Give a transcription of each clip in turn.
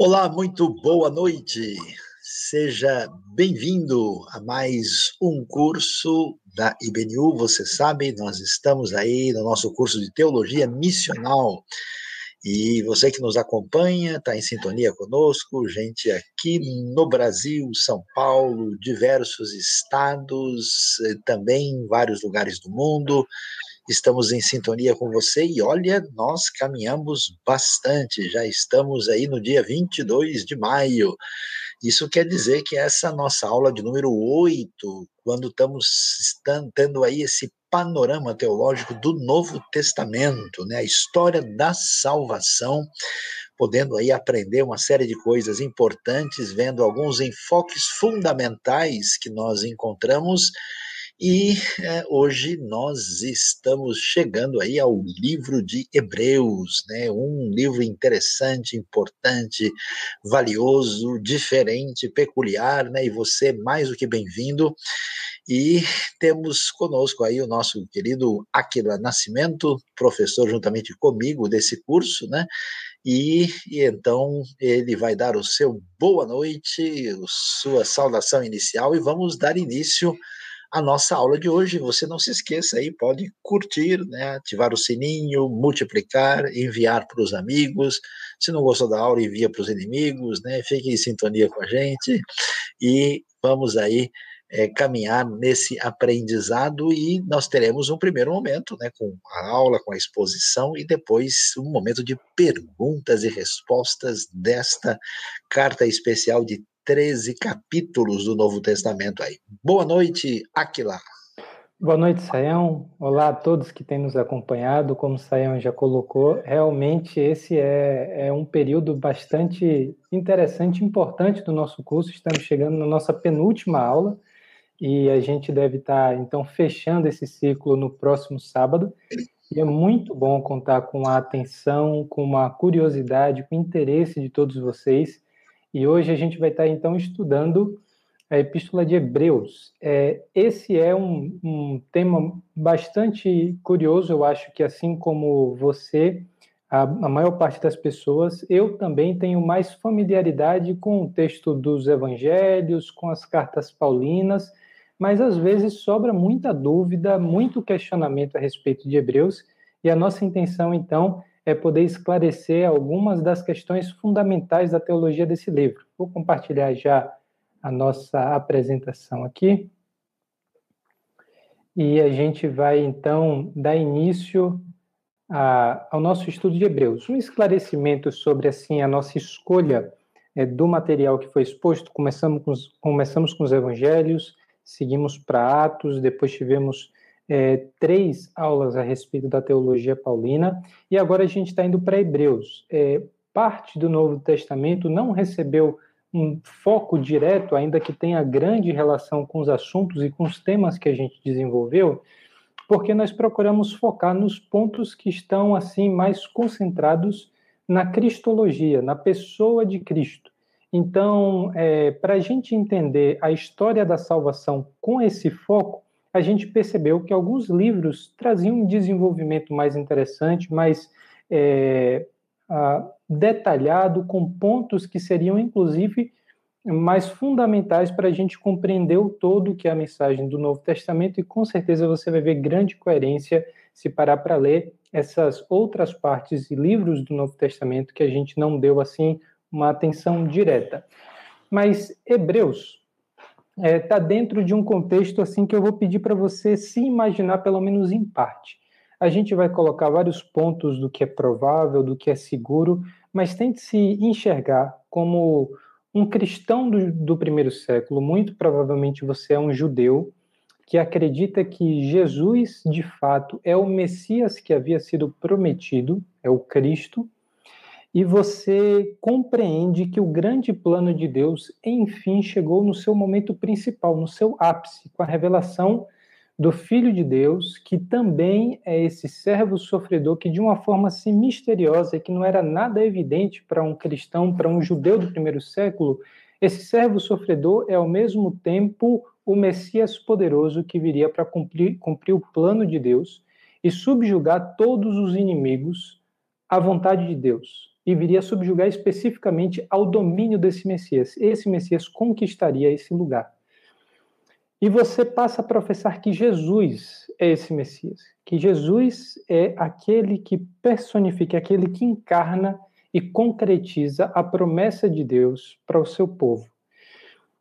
Olá, muito boa noite. Seja bem-vindo a mais um curso da IBNU. Você sabe, nós estamos aí no nosso curso de Teologia Missional. E você que nos acompanha, está em sintonia conosco, gente aqui no Brasil, São Paulo, diversos estados, eh, também vários lugares do mundo estamos em sintonia com você e olha, nós caminhamos bastante, já estamos aí no dia 22 de maio. Isso quer dizer que essa nossa aula de número 8, quando estamos tendo aí esse panorama teológico do Novo Testamento, né, a história da salvação, podendo aí aprender uma série de coisas importantes, vendo alguns enfoques fundamentais que nós encontramos e é, hoje nós estamos chegando aí ao livro de Hebreus, né? Um livro interessante, importante, valioso, diferente, peculiar, né? E você mais do que bem-vindo. E temos conosco aí o nosso querido Aquila Nascimento, professor juntamente comigo desse curso, né? E, e, então ele vai dar o seu boa noite, sua saudação inicial e vamos dar início a nossa aula de hoje. Você não se esqueça aí, pode curtir, né, ativar o sininho, multiplicar, enviar para os amigos. Se não gostou da aula, envia para os inimigos, né? Fique em sintonia com a gente e vamos aí é, caminhar nesse aprendizado e nós teremos um primeiro momento, né, com a aula, com a exposição e depois um momento de perguntas e respostas desta carta especial de 13 capítulos do Novo Testamento aí. Boa noite, Aquila. Boa noite, Saião. Olá a todos que têm nos acompanhado. Como o Saião já colocou, realmente esse é, é um período bastante interessante importante do nosso curso. Estamos chegando na nossa penúltima aula e a gente deve estar, então, fechando esse ciclo no próximo sábado. E é muito bom contar com a atenção, com a curiosidade, com o interesse de todos vocês e hoje a gente vai estar então estudando a Epístola de Hebreus. É, esse é um, um, tema bastante curioso, eu acho que assim como você, a, a, maior parte das pessoas, eu também tenho mais familiaridade com o texto dos evangelhos, com as cartas paulinas, mas às vezes sobra muita dúvida, muito questionamento a respeito de Hebreus, e a nossa intenção então é poder esclarecer algumas das questões fundamentais da teologia desse livro. Vou compartilhar já a nossa apresentação aqui. E a gente vai, então, dar início a, ao nosso estudo de Hebreus. Um esclarecimento sobre, assim, a nossa escolha é, do material que foi exposto. Começamos com os, começamos com os evangelhos, seguimos para Atos, depois tivemos é, três aulas a respeito da teologia paulina, e agora a gente está indo para Hebreus. É, parte do Novo Testamento não recebeu um foco direto, ainda que tenha grande relação com os assuntos e com os temas que a gente desenvolveu, porque nós procuramos focar nos pontos que estão assim mais concentrados na cristologia, na pessoa de Cristo. Então, é, para a gente entender a história da salvação com esse foco, a gente percebeu que alguns livros traziam um desenvolvimento mais interessante, mais é, detalhado, com pontos que seriam, inclusive, mais fundamentais para a gente compreender o todo que é a mensagem do Novo Testamento, e com certeza você vai ver grande coerência se parar para ler essas outras partes e livros do Novo Testamento que a gente não deu assim uma atenção direta. Mas Hebreus, está é, tá dentro de um contexto assim que eu vou pedir para você se imaginar pelo menos em parte. A gente vai colocar vários pontos do que é provável, do que é seguro, mas tente se enxergar como um cristão do, do primeiro século. Muito provavelmente você é um judeu que acredita que Jesus, de fato, é o Messias que havia sido prometido, é o Cristo, e você compreende que o grande plano de Deus, enfim, chegou no seu momento principal, no seu ápice, com a revelação do Filho de Deus, que também é esse servo sofredor que, de uma forma assim misteriosa, que não era nada evidente para um cristão, para um judeu do primeiro século, esse servo sofredor é ao mesmo tempo o Messias poderoso que viria para cumprir, cumprir o plano de Deus e subjugar todos os inimigos à vontade de Deus. E viria subjugar especificamente ao domínio desse Messias. Esse Messias conquistaria esse lugar. E você passa a professar que Jesus é esse Messias, que Jesus é aquele que personifica, aquele que encarna e concretiza a promessa de Deus para o seu povo.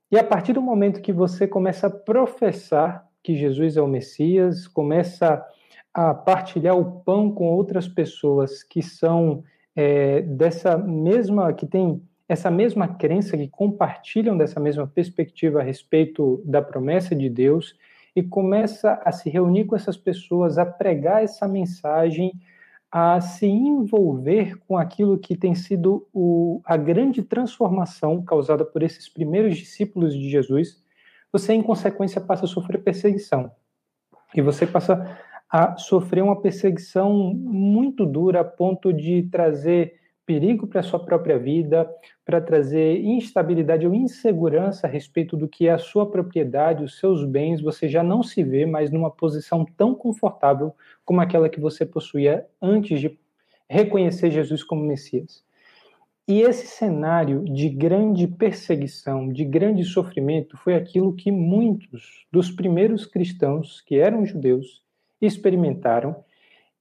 E a partir do momento que você começa a professar que Jesus é o Messias, começa a partilhar o pão com outras pessoas que são é, dessa mesma, que tem essa mesma crença, que compartilham dessa mesma perspectiva a respeito da promessa de Deus, e começa a se reunir com essas pessoas, a pregar essa mensagem, a se envolver com aquilo que tem sido o, a grande transformação causada por esses primeiros discípulos de Jesus, você, em consequência, passa a sofrer perseguição. E você passa a sofrer uma perseguição muito dura a ponto de trazer perigo para a sua própria vida, para trazer instabilidade ou insegurança a respeito do que é a sua propriedade, os seus bens, você já não se vê mais numa posição tão confortável como aquela que você possuía antes de reconhecer Jesus como Messias. E esse cenário de grande perseguição, de grande sofrimento, foi aquilo que muitos dos primeiros cristãos que eram judeus experimentaram,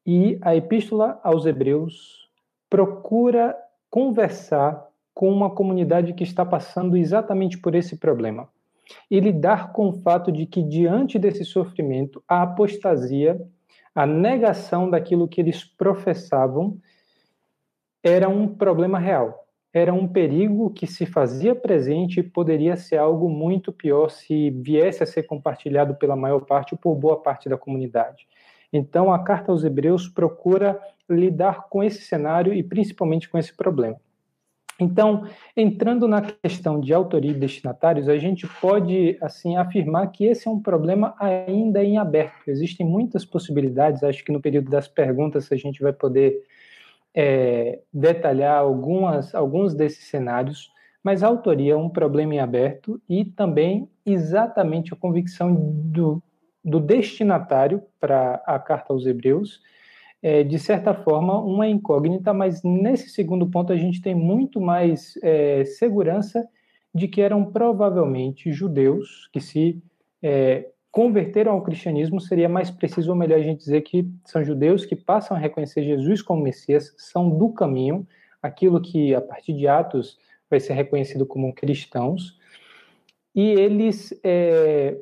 e a Epístola aos Hebreus procura conversar com uma comunidade que está passando exatamente por esse problema e lidar com o fato de que, diante desse sofrimento, a apostasia, a negação daquilo que eles professavam, era um problema real. Era um perigo que se fazia presente e poderia ser algo muito pior se viesse a ser compartilhado pela maior parte ou por boa parte da comunidade. Então, a carta aos Hebreus procura lidar com esse cenário e principalmente com esse problema. Então, entrando na questão de autoria e destinatários, a gente pode assim afirmar que esse é um problema ainda em aberto. Existem muitas possibilidades. Acho que no período das perguntas a gente vai poder é, detalhar algumas, alguns desses cenários. Mas a autoria é um problema em aberto e também exatamente a convicção do, do destinatário para a carta aos Hebreus é, de certa forma, uma incógnita, mas nesse segundo ponto a gente tem muito mais é, segurança de que eram provavelmente judeus que se é, converteram ao cristianismo, seria mais preciso ou melhor a gente dizer que são judeus que passam a reconhecer Jesus como Messias, são do caminho, aquilo que a partir de Atos vai ser reconhecido como cristãos, e eles é,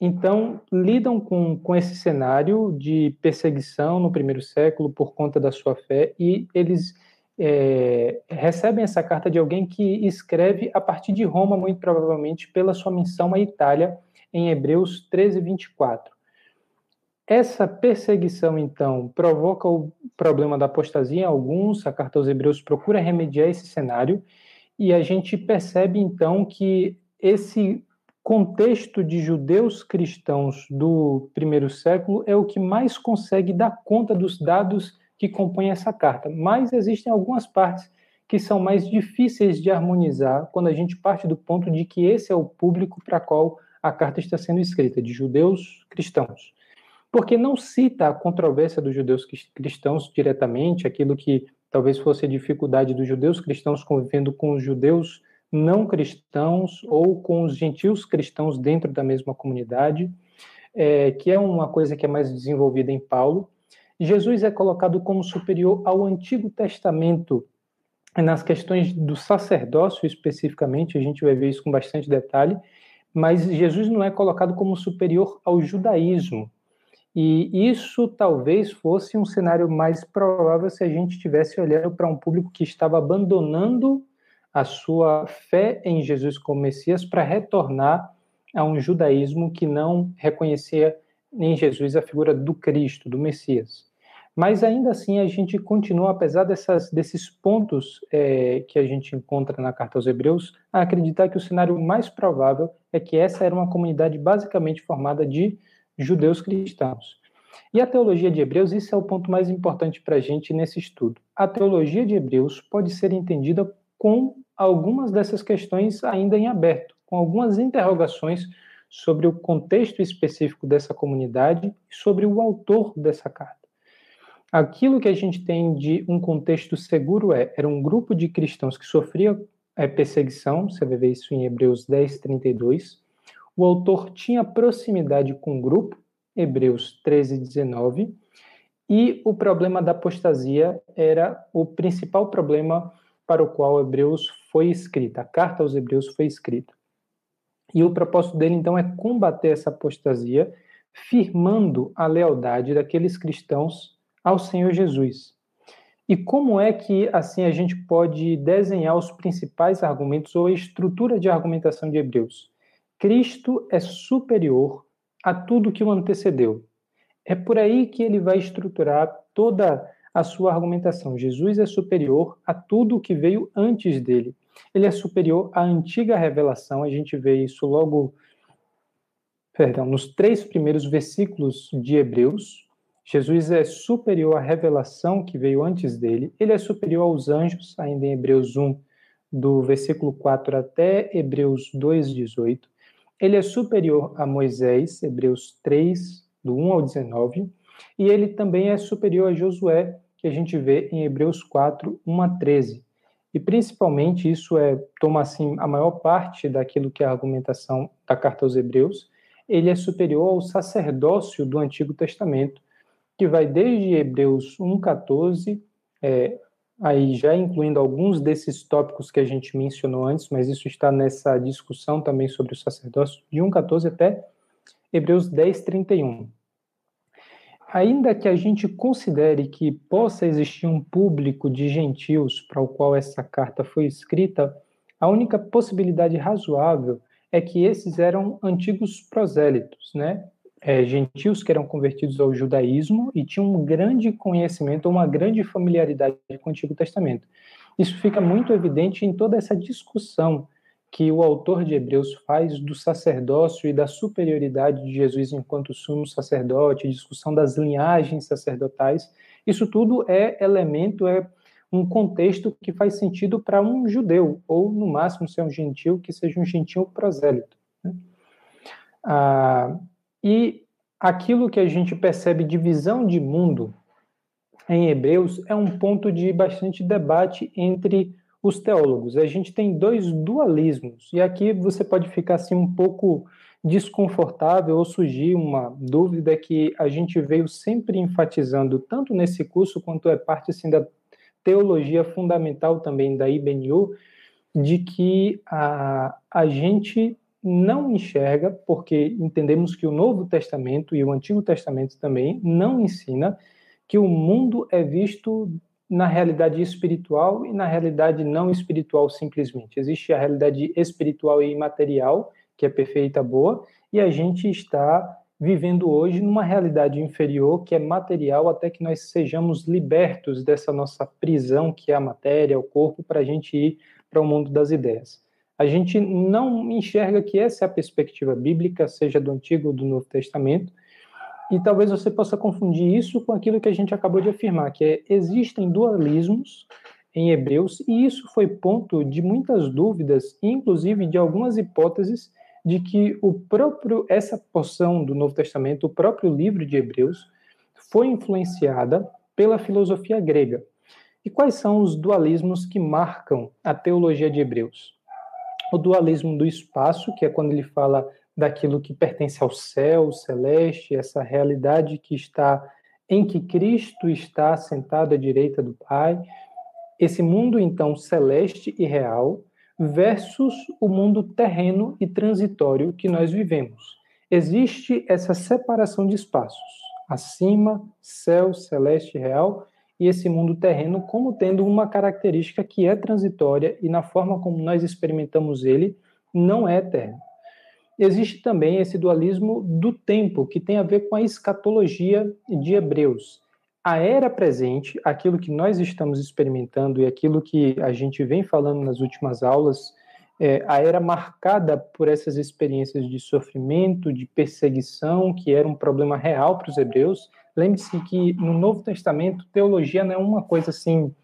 então, lidam com, com esse cenário de perseguição no primeiro século por conta da sua fé e eles é, recebem essa carta de alguém que escreve a partir de Roma, muito provavelmente pela sua missão à Itália, em Hebreus 13, 24. Essa perseguição, então, provoca o problema da apostasia em alguns, a carta aos Hebreus procura remediar esse cenário, e a gente percebe, então, que esse contexto de judeus cristãos do primeiro século é o que mais consegue dar conta dos dados que compõem essa carta. Mas existem algumas partes que são mais difíceis de harmonizar quando a gente parte do ponto de que esse é o público para qual a carta está sendo escrita, de judeus cristãos. Porque não cita a controvérsia dos judeus cristãos diretamente, aquilo que talvez fosse a dificuldade dos judeus cristãos convivendo com os judeus não cristãos ou com os gentios cristãos dentro da mesma comunidade, é, que é uma coisa que é mais desenvolvida em Paulo. Jesus é colocado como superior ao Antigo Testamento nas questões do sacerdócio especificamente, a gente vai ver isso com bastante detalhe, mas Jesus não é colocado como superior ao judaísmo. E isso talvez fosse um cenário mais provável se a gente estivesse olhando para um público que estava abandonando a sua fé em Jesus como Messias para retornar a um judaísmo que não reconhecia em Jesus a figura do Cristo, do Messias. Mas ainda assim a gente continua, apesar dessas, desses pontos é, que a gente encontra na carta aos Hebreus, a acreditar que o cenário mais provável é que essa era uma comunidade basicamente formada de judeus cristãos. E a teologia de Hebreus, isso é o ponto mais importante para a gente nesse estudo. A teologia de Hebreus pode ser entendida com algumas dessas questões ainda em aberto, com algumas interrogações sobre o contexto específico dessa comunidade e sobre o autor dessa carta. Aquilo que a gente tem de um contexto seguro é, era um grupo de cristãos que sofria é, perseguição, você vai ver isso em Hebreus 10, 32. O autor tinha proximidade com o grupo, Hebreus 13, 19. E o problema da apostasia era o principal problema para o qual Hebreus foi escrita, a carta aos Hebreus foi escrita. E o propósito dele, então, é combater essa apostasia, firmando a lealdade daqueles cristãos ao Senhor Jesus. E como é que, assim, a gente pode desenhar os principais argumentos ou a estrutura de argumentação de Hebreus? Cristo é superior a tudo que o antecedeu. É por aí que ele vai estruturar toda a sua argumentação. Jesus é superior a tudo que veio antes dele. Ele é superior à antiga revelação. A gente vê isso logo, perdão, nos três primeiros versículos de Hebreus. Jesus é superior à revelação que veio antes dele. Ele é superior aos anjos, ainda em Hebreus 1, do versículo 4 até Hebreus 2, 18. Ele é superior a Moisés, Hebreus 3, do 1 ao 19. E ele também é superior a Josué, que a gente vê em Hebreus 4, 1 a 13. E principalmente isso é toma assim a maior parte daquilo que é a argumentação da carta aos Hebreus, ele é superior ao sacerdócio do Antigo Testamento, que vai desde Hebreus 1:14, é, aí já incluindo alguns desses tópicos que a gente mencionou antes, mas isso está nessa discussão também sobre o sacerdócio, de 1:14 até Hebreus 10:31 ainda que a gente considere que possa existir um público de gentios para o qual essa carta foi escrita, a única possibilidade razoável é que esses eram antigos prosélitos, né? É, gentios que eram convertidos ao judaísmo e tinham um grande conhecimento, uma grande familiaridade com o Antigo Testamento. Isso fica muito evidente em toda essa discussão que o autor de Hebreus faz do sacerdócio e da superioridade de Jesus enquanto sumo sacerdote, discussão das linhagens sacerdotais. Isso tudo é elemento, é um contexto que faz sentido para um judeu, ou no máximo, se é um gentil, que seja um gentil prosélito. Né? Ah, e aquilo que a gente percebe de visão de mundo em Hebreus é um ponto de bastante debate entre os teólogos. A gente tem dois dualismos, e aqui você pode ficar assim um pouco desconfortável ou surgir uma dúvida que a gente veio sempre enfatizando, tanto nesse curso quanto é parte assim, da teologia fundamental também da IBNU, de que a, a gente não enxerga, porque entendemos que o Novo Testamento e o Antigo Testamento também não ensina que o mundo é visto na realidade espiritual e na realidade não espiritual simplesmente. Existe a realidade espiritual e imaterial, que é perfeita, boa, e a gente está vivendo hoje numa realidade inferior, que é material, até que nós sejamos libertos dessa nossa prisão, que é a matéria, o corpo, para a gente ir para o mundo das ideias. A gente não enxerga que essa é a perspectiva bíblica, seja do Antigo ou do Novo Testamento, e talvez você possa confundir isso com aquilo que a gente acabou de afirmar, que é existem dualismos em Hebreus, e isso foi ponto de muitas dúvidas, inclusive de algumas hipóteses de que o próprio essa porção do Novo Testamento, o próprio livro de Hebreus, foi influenciada pela filosofia grega. E quais são os dualismos que marcam a teologia de Hebreus? O dualismo do espaço, que é quando ele fala daquilo que pertence ao céu celeste, essa realidade que está em que Cristo está sentado à direita do Pai, esse mundo então celeste e real versus o mundo terreno e transitório que nós vivemos. Existe essa separação de espaços, acima, céu celeste e real, e esse mundo terreno como tendo uma característica que é transitória e na forma como nós experimentamos ele não é eterno existe também esse dualismo do tempo, que tem a ver com a escatologia de Hebreus. A era presente, aquilo que nós estamos experimentando e aquilo que a gente vem falando nas últimas aulas, é, a era marcada por essas experiências de sofrimento, de perseguição, que era um problema real para os hebreus. Lembre-se que no Novo Testamento, teologia não é uma coisa assim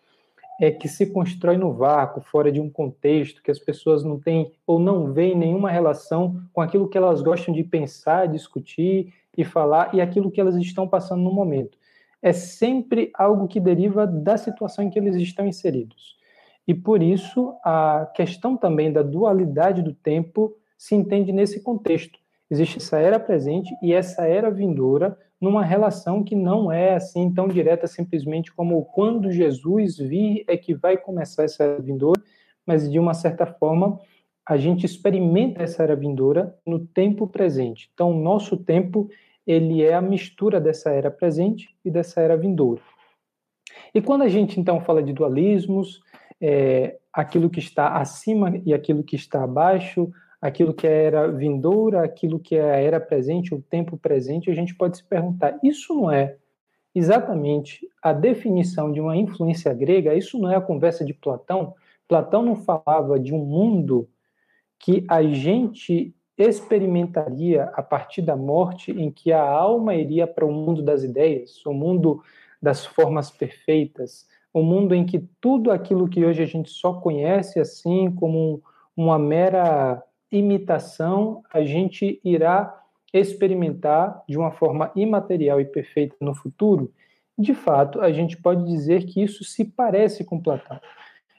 é que se constrói no vácuo, fora de um contexto, que as pessoas não têm ou não veem nenhuma relação com aquilo que elas gostam de pensar, discutir e falar e aquilo que elas estão passando no momento. é sempre algo que deriva da situação em que eles estão inseridos. E por isso a questão também da dualidade do tempo se entende nesse contexto. Existe essa era presente e essa era vindoura numa relação que não é assim tão direta simplesmente como quando Jesus vir é que vai começar essa era vindoura, mas de uma certa forma a gente experimenta essa era vindoura no tempo presente. Então, o nosso tempo ele é a mistura dessa era presente e dessa era vindoura. E quando a gente então fala de dualismos, é, aquilo que está acima e aquilo que está abaixo, aquilo que é era vindoura, aquilo que é era presente, o tempo presente, a gente pode se perguntar: isso não é exatamente a definição de uma influência grega? Isso não é a conversa de Platão? Platão não falava de um mundo que a gente experimentaria a partir da morte, em que a alma iria para o mundo das ideias, o mundo das formas perfeitas, o mundo em que tudo aquilo que hoje a gente só conhece assim como uma mera imitação, a gente irá experimentar de uma forma imaterial e perfeita no futuro. De fato, a gente pode dizer que isso se parece com Platão.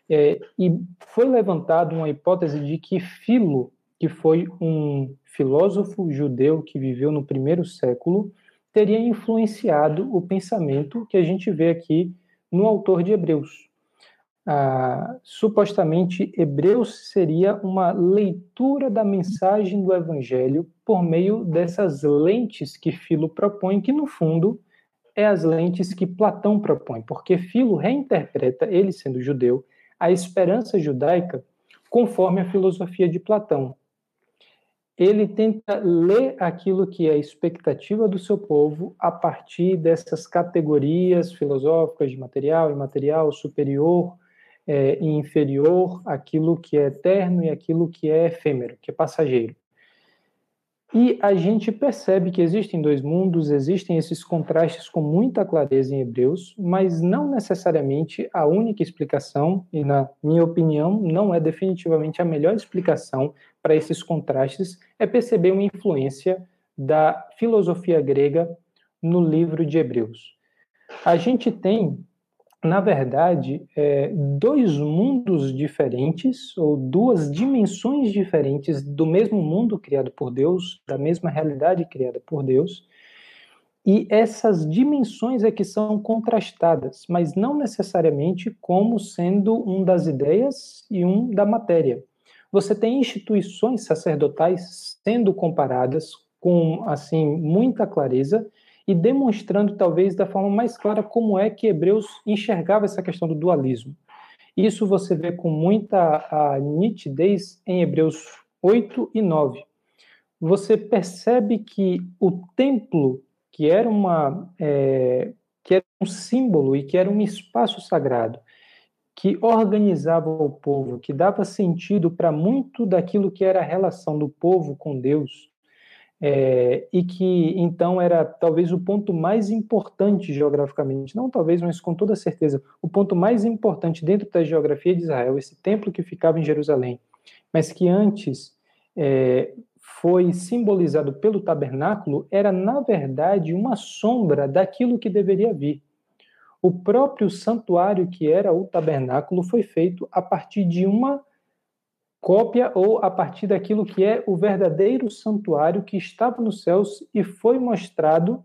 É, e foi levantada uma hipótese de que Filo, que foi um filósofo judeu que viveu no primeiro século, teria influenciado o pensamento que a gente vê aqui no autor de Hebreus. Ah, supostamente, Hebreus seria uma leitura da mensagem do Evangelho por meio dessas lentes que Filo propõe, que no fundo é as lentes que Platão propõe, porque Filo reinterpreta, ele sendo judeu, a esperança judaica conforme a filosofia de Platão. Ele tenta ler aquilo que é a expectativa do seu povo a partir dessas categorias filosóficas de material, imaterial, superior é, e inferior, aquilo que é eterno e aquilo que é efêmero, que é passageiro. E a gente percebe que existem dois mundos, existem esses contrastes com muita clareza em Hebreus, mas não necessariamente a única explicação, e na minha opinião, não é definitivamente a melhor explicação para esses contrastes, é perceber uma influência da filosofia grega no livro de Hebreus. A gente tem na verdade, é, dois mundos diferentes, ou duas dimensões diferentes do mesmo mundo criado por Deus, da mesma realidade criada por Deus, e essas dimensões é que são contrastadas, mas não necessariamente como sendo um das ideias e um da matéria. Você tem instituições sacerdotais sendo comparadas com assim muita clareza e demonstrando talvez da forma mais clara como é que Hebreus enxergava essa questão do dualismo. Isso você vê com muita nitidez em Hebreus 8 e 9. Você percebe que o templo, que era, uma, é, que era um símbolo e que era um espaço sagrado, que organizava o povo, que dava sentido para muito daquilo que era a relação do povo com Deus, é, e que então era talvez o ponto mais importante geograficamente, não talvez, mas com toda certeza, o ponto mais importante dentro da geografia de Israel, esse templo que ficava em Jerusalém, mas que antes é, foi simbolizado pelo tabernáculo, era na verdade uma sombra daquilo que deveria vir. O próprio santuário que era o tabernáculo foi feito a partir de uma cópia ou a partir daquilo que é o verdadeiro santuário que estava nos céus e foi mostrado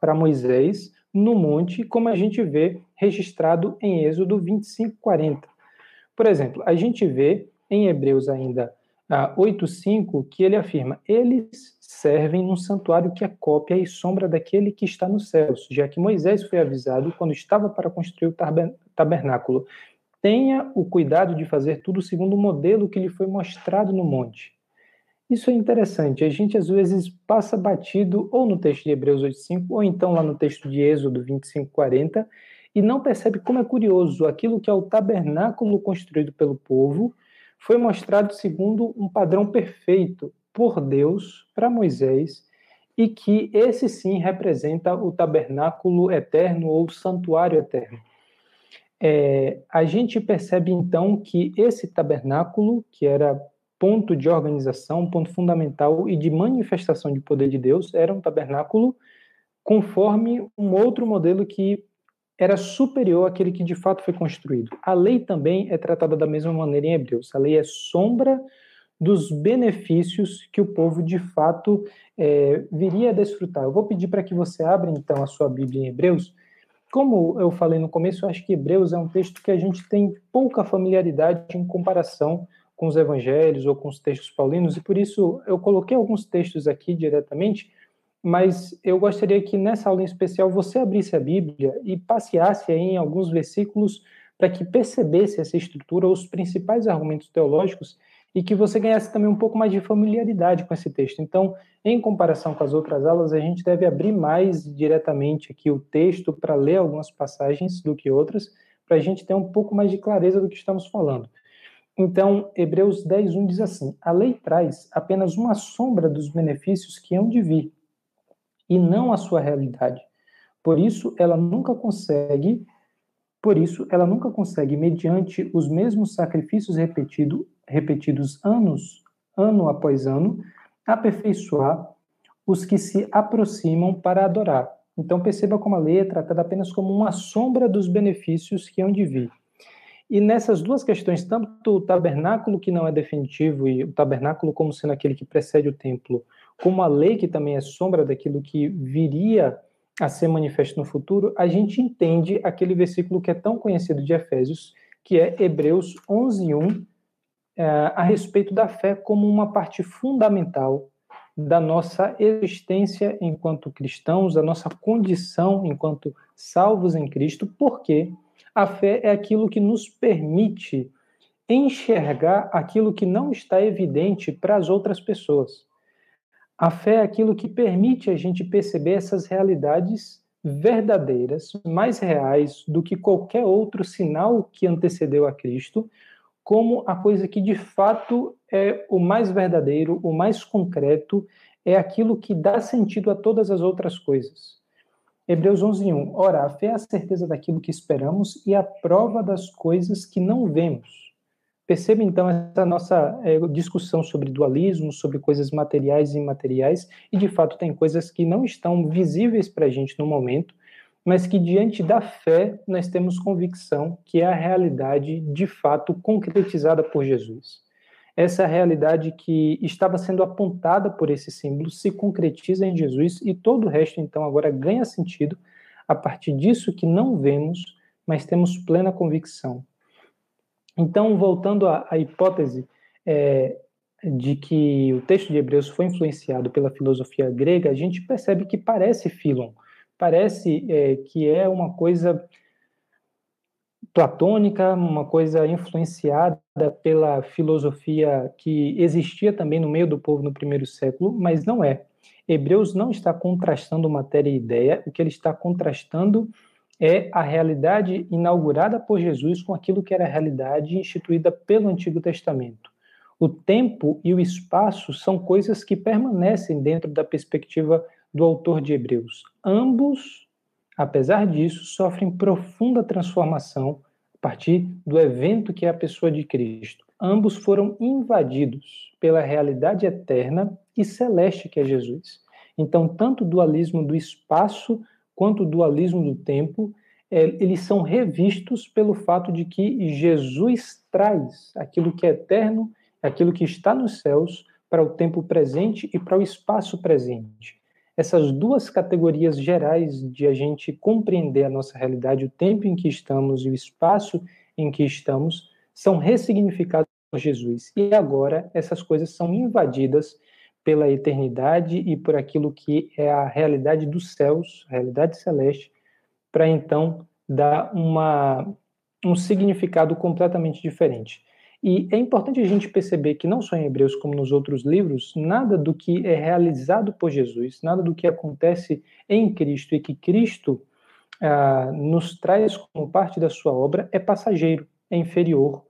para Moisés no monte, como a gente vê registrado em Êxodo 25, 40. Por exemplo, a gente vê em Hebreus ainda uh, 8,5 que ele afirma: eles servem num santuário que é cópia e sombra daquele que está nos céus, já que Moisés foi avisado quando estava para construir o tabernáculo tenha o cuidado de fazer tudo segundo o modelo que lhe foi mostrado no monte. Isso é interessante. A gente às vezes passa batido ou no texto de Hebreus 8:5 ou então lá no texto de Êxodo 25:40 e não percebe como é curioso aquilo que é o tabernáculo construído pelo povo foi mostrado segundo um padrão perfeito por Deus para Moisés e que esse sim representa o tabernáculo eterno ou santuário eterno. É, a gente percebe então que esse tabernáculo, que era ponto de organização, ponto fundamental e de manifestação de poder de Deus, era um tabernáculo conforme um outro modelo que era superior àquele que de fato foi construído. A lei também é tratada da mesma maneira em Hebreus. A lei é sombra dos benefícios que o povo de fato é, viria a desfrutar. Eu vou pedir para que você abra então a sua Bíblia em Hebreus. Como eu falei no começo, eu acho que Hebreus é um texto que a gente tem pouca familiaridade em comparação com os evangelhos ou com os textos paulinos, e por isso eu coloquei alguns textos aqui diretamente, mas eu gostaria que nessa aula em especial você abrisse a Bíblia e passeasse em alguns versículos para que percebesse essa estrutura, os principais argumentos teológicos e que você ganhasse também um pouco mais de familiaridade com esse texto. Então, em comparação com as outras aulas, a gente deve abrir mais diretamente aqui o texto para ler algumas passagens do que outras, para a gente ter um pouco mais de clareza do que estamos falando. Então, Hebreus 10, 1 diz assim: A lei traz apenas uma sombra dos benefícios que hão de vir, e não a sua realidade. Por isso, ela nunca consegue por isso, ela nunca consegue, mediante os mesmos sacrifícios repetido, repetidos anos, ano após ano, aperfeiçoar os que se aproximam para adorar. Então, perceba como a lei é tratada apenas como uma sombra dos benefícios que hão de vir. E nessas duas questões, tanto o tabernáculo que não é definitivo e o tabernáculo como sendo aquele que precede o templo, como a lei que também é sombra daquilo que viria a ser manifesto no futuro, a gente entende aquele versículo que é tão conhecido de Efésios, que é Hebreus 11, 1, é, a respeito da fé como uma parte fundamental da nossa existência enquanto cristãos, da nossa condição enquanto salvos em Cristo, porque a fé é aquilo que nos permite enxergar aquilo que não está evidente para as outras pessoas. A fé é aquilo que permite a gente perceber essas realidades verdadeiras, mais reais do que qualquer outro sinal que antecedeu a Cristo, como a coisa que de fato é o mais verdadeiro, o mais concreto, é aquilo que dá sentido a todas as outras coisas. Hebreus 11:1. Ora, a fé é a certeza daquilo que esperamos e a prova das coisas que não vemos. Perceba então essa nossa é, discussão sobre dualismo, sobre coisas materiais e imateriais, e de fato tem coisas que não estão visíveis para a gente no momento, mas que diante da fé nós temos convicção que é a realidade de fato concretizada por Jesus. Essa realidade que estava sendo apontada por esse símbolo se concretiza em Jesus e todo o resto então agora ganha sentido a partir disso que não vemos, mas temos plena convicção então, voltando à, à hipótese é, de que o texto de Hebreus foi influenciado pela filosofia grega, a gente percebe que parece Philon, parece é, que é uma coisa platônica, uma coisa influenciada pela filosofia que existia também no meio do povo no primeiro século, mas não é. Hebreus não está contrastando matéria e ideia, o que ele está contrastando é a realidade inaugurada por Jesus com aquilo que era a realidade instituída pelo Antigo Testamento. O tempo e o espaço são coisas que permanecem dentro da perspectiva do autor de Hebreus. Ambos, apesar disso, sofrem profunda transformação a partir do evento que é a pessoa de Cristo. Ambos foram invadidos pela realidade eterna e celeste que é Jesus. Então, tanto o dualismo do espaço quanto o dualismo do tempo, é, eles são revistos pelo fato de que Jesus traz aquilo que é eterno, aquilo que está nos céus, para o tempo presente e para o espaço presente. Essas duas categorias gerais de a gente compreender a nossa realidade, o tempo em que estamos e o espaço em que estamos, são ressignificados por Jesus. E agora essas coisas são invadidas pela eternidade e por aquilo que é a realidade dos céus, a realidade celeste, para então dar uma, um significado completamente diferente. E é importante a gente perceber que não só em Hebreus como nos outros livros, nada do que é realizado por Jesus, nada do que acontece em Cristo e que Cristo ah, nos traz como parte da sua obra é passageiro, é inferior,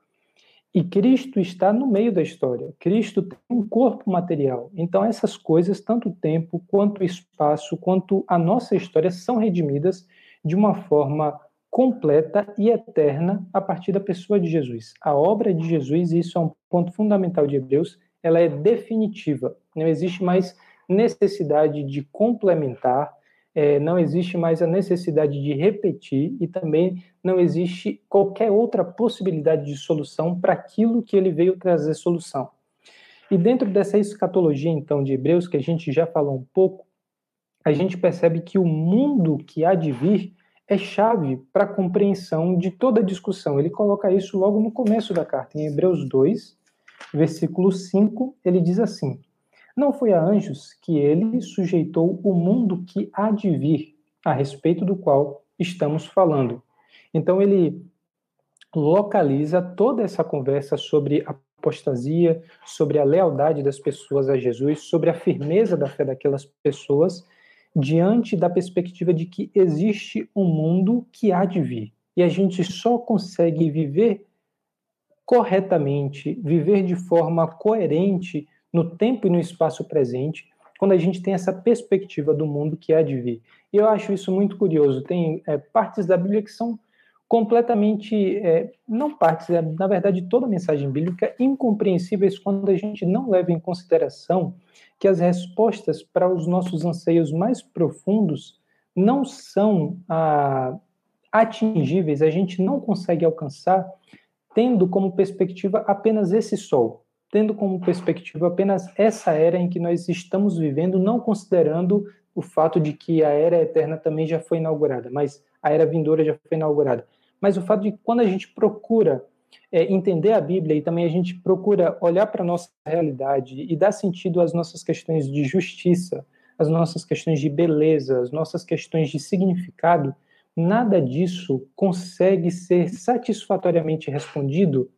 e Cristo está no meio da história. Cristo tem um corpo material. Então, essas coisas, tanto o tempo, quanto o espaço, quanto a nossa história, são redimidas de uma forma completa e eterna a partir da pessoa de Jesus. A obra de Jesus, e isso é um ponto fundamental de Hebreus, ela é definitiva. Não existe mais necessidade de complementar, é, não existe mais a necessidade de repetir e também não existe qualquer outra possibilidade de solução para aquilo que ele veio trazer solução. E dentro dessa escatologia, então, de Hebreus, que a gente já falou um pouco, a gente percebe que o mundo que há de vir é chave para a compreensão de toda a discussão. Ele coloca isso logo no começo da carta, em Hebreus 2, versículo 5, ele diz assim: Não foi a anjos que ele sujeitou o mundo que há de vir, a respeito do qual estamos falando. Então ele localiza toda essa conversa sobre a apostasia, sobre a lealdade das pessoas a Jesus, sobre a firmeza da fé daquelas pessoas, diante da perspectiva de que existe um mundo que há de vir. E a gente só consegue viver corretamente, viver de forma coerente no tempo e no espaço presente, quando a gente tem essa perspectiva do mundo que há de vir. E eu acho isso muito curioso. Tem é, partes da Bíblia que são completamente, é, não partes, é, na verdade, toda a mensagem bíblica, incompreensíveis quando a gente não leva em consideração que as respostas para os nossos anseios mais profundos não são ah, atingíveis, a gente não consegue alcançar tendo como perspectiva apenas esse sol, tendo como perspectiva apenas essa era em que nós estamos vivendo, não considerando o fato de que a era eterna também já foi inaugurada, mas a era vindoura já foi inaugurada. Mas o fato de quando a gente procura é, entender a Bíblia e também a gente procura olhar para a nossa realidade e dar sentido às nossas questões de justiça, às nossas questões de beleza, às nossas questões de significado, nada disso consegue ser satisfatoriamente respondido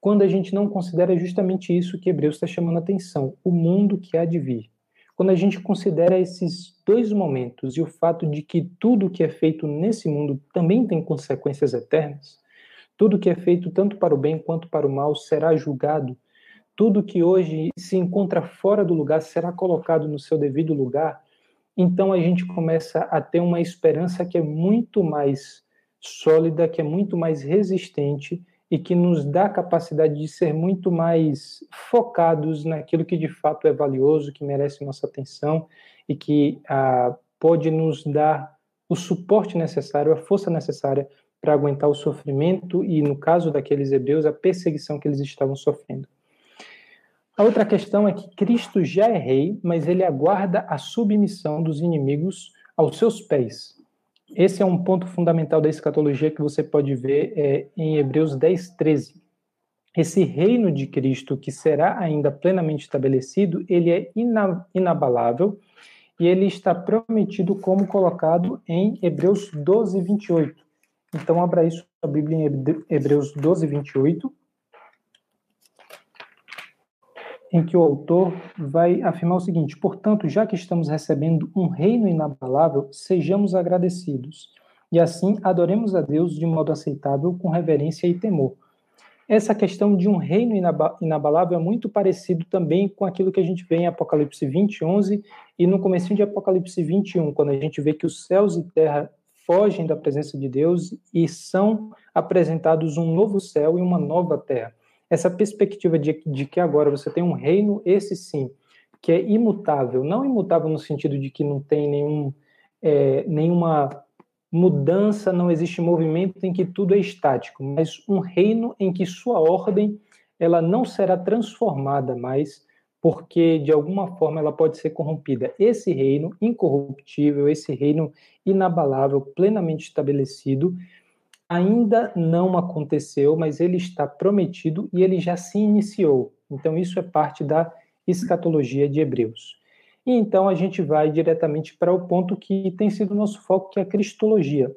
quando a gente não considera justamente isso que Hebreus está chamando a atenção, o mundo que há de vir. Quando a gente considera esses dois momentos e o fato de que tudo que é feito nesse mundo também tem consequências eternas, tudo que é feito tanto para o bem quanto para o mal será julgado, tudo que hoje se encontra fora do lugar será colocado no seu devido lugar, então a gente começa a ter uma esperança que é muito mais sólida, que é muito mais resistente e que nos dá a capacidade de ser muito mais focados naquilo que de fato é valioso, que merece nossa atenção e que ah, pode nos dar o suporte necessário, a força necessária para aguentar o sofrimento e, no caso daqueles hebreus, a perseguição que eles estavam sofrendo. A outra questão é que Cristo já é rei, mas ele aguarda a submissão dos inimigos aos seus pés. Esse é um ponto fundamental da escatologia que você pode ver é, em Hebreus 10, 13. Esse reino de Cristo, que será ainda plenamente estabelecido, ele é inabalável e ele está prometido como colocado em Hebreus 12, 28. Então, abra isso a Bíblia em Hebreus 12, 28. em que o autor vai afirmar o seguinte: portanto, já que estamos recebendo um reino inabalável, sejamos agradecidos, e assim adoremos a Deus de modo aceitável, com reverência e temor. Essa questão de um reino inabalável é muito parecido também com aquilo que a gente vê em Apocalipse 20, 11 e no começo de Apocalipse 21, quando a gente vê que os céus e terra fogem da presença de Deus e são apresentados um novo céu e uma nova terra. Essa perspectiva de, de que agora você tem um reino, esse sim, que é imutável, não imutável no sentido de que não tem nenhum, é, nenhuma mudança, não existe movimento em que tudo é estático, mas um reino em que sua ordem ela não será transformada mais, porque de alguma forma ela pode ser corrompida. Esse reino incorruptível, esse reino inabalável, plenamente estabelecido, ainda não aconteceu, mas ele está prometido e ele já se iniciou. Então, isso é parte da escatologia de Hebreus. E então a gente vai diretamente para o ponto que tem sido nosso foco, que é a cristologia.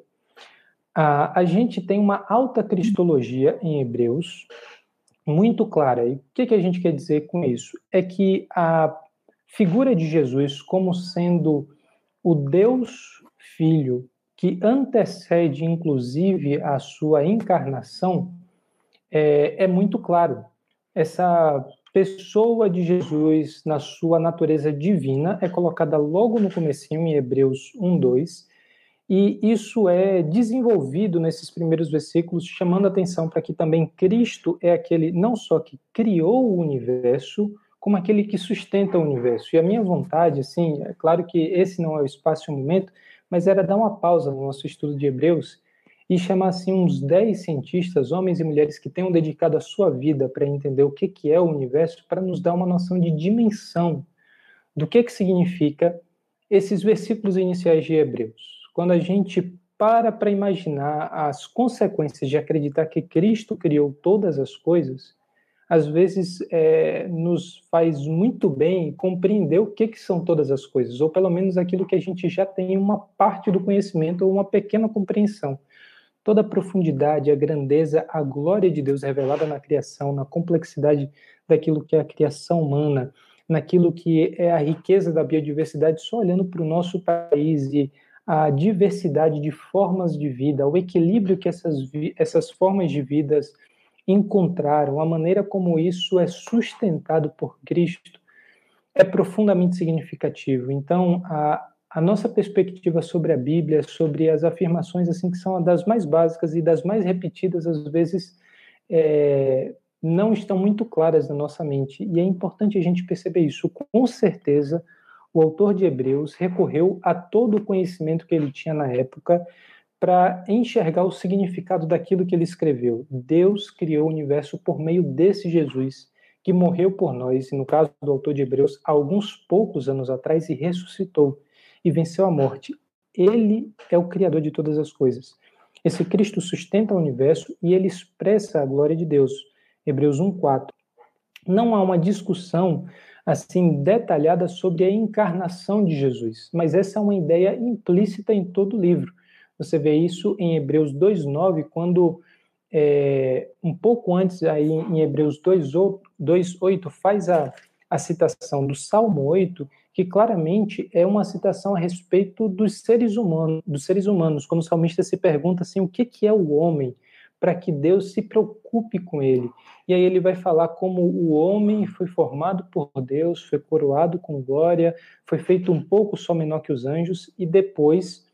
A, a gente tem uma alta cristologia em Hebreus, muito clara. E o que, que a gente quer dizer com isso? É que a figura de Jesus como sendo o Deus Filho que antecede, inclusive, a sua encarnação, é, é muito claro. Essa pessoa de Jesus, na sua natureza divina, é colocada logo no comecinho, em Hebreus 1, 2, e isso é desenvolvido nesses primeiros versículos, chamando atenção para que também Cristo é aquele não só que criou o universo, como aquele que sustenta o universo. E a minha vontade, assim, é claro que esse não é o espaço e o momento, mas era dar uma pausa no nosso estudo de Hebreus e chamar assim uns 10 cientistas, homens e mulheres que tenham dedicado a sua vida para entender o que, que é o universo, para nos dar uma noção de dimensão do que, que significa esses versículos iniciais de Hebreus. Quando a gente para para imaginar as consequências de acreditar que Cristo criou todas as coisas, às vezes é, nos faz muito bem compreender o que, que são todas as coisas, ou pelo menos aquilo que a gente já tem uma parte do conhecimento ou uma pequena compreensão. Toda a profundidade, a grandeza, a glória de Deus revelada na criação, na complexidade daquilo que é a criação humana, naquilo que é a riqueza da biodiversidade, só olhando para o nosso país e a diversidade de formas de vida, o equilíbrio que essas, essas formas de vidas encontraram, a maneira como isso é sustentado por Cristo, é profundamente significativo. Então, a, a nossa perspectiva sobre a Bíblia, sobre as afirmações assim que são das mais básicas e das mais repetidas, às vezes é, não estão muito claras na nossa mente. E é importante a gente perceber isso. Com certeza, o autor de Hebreus recorreu a todo o conhecimento que ele tinha na época para enxergar o significado daquilo que ele escreveu. Deus criou o universo por meio desse Jesus que morreu por nós, e no caso do autor de Hebreus, alguns poucos anos atrás, e ressuscitou e venceu a morte. Ele é o criador de todas as coisas. Esse Cristo sustenta o universo e ele expressa a glória de Deus. Hebreus 1:4. Não há uma discussão assim detalhada sobre a encarnação de Jesus, mas essa é uma ideia implícita em todo o livro. Você vê isso em Hebreus 2:9, quando é, um pouco antes aí em Hebreus 2:8 faz a, a citação do Salmo 8, que claramente é uma citação a respeito dos seres humanos, dos seres humanos, quando o salmista se pergunta assim, o que que é o homem? Para que Deus se preocupe com ele. E aí ele vai falar como o homem foi formado por Deus, foi coroado com glória, foi feito um pouco só menor que os anjos, e depois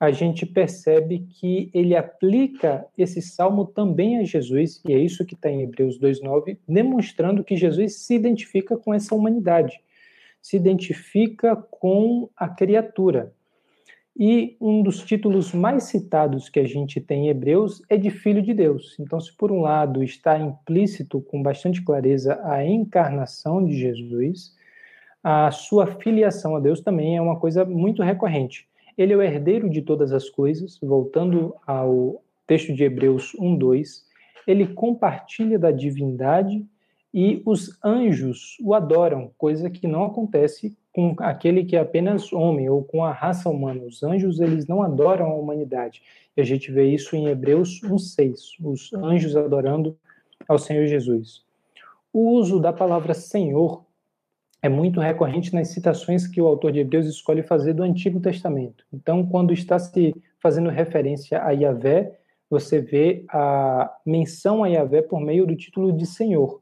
a gente percebe que ele aplica esse salmo também a Jesus, e é isso que está em Hebreus 2,9, demonstrando que Jesus se identifica com essa humanidade, se identifica com a criatura. E um dos títulos mais citados que a gente tem em Hebreus é de Filho de Deus. Então, se por um lado está implícito com bastante clareza a encarnação de Jesus, a sua filiação a Deus também é uma coisa muito recorrente. Ele é o herdeiro de todas as coisas, voltando ao texto de Hebreus 1:2, ele compartilha da divindade e os anjos o adoram, coisa que não acontece com aquele que é apenas homem ou com a raça humana. Os anjos, eles não adoram a humanidade. E a gente vê isso em Hebreus 1:6, os anjos adorando ao Senhor Jesus. O uso da palavra Senhor é muito recorrente nas citações que o autor de Hebreus escolhe fazer do Antigo Testamento. Então, quando está se fazendo referência a Yahvé, você vê a menção a Yahvé por meio do título de Senhor.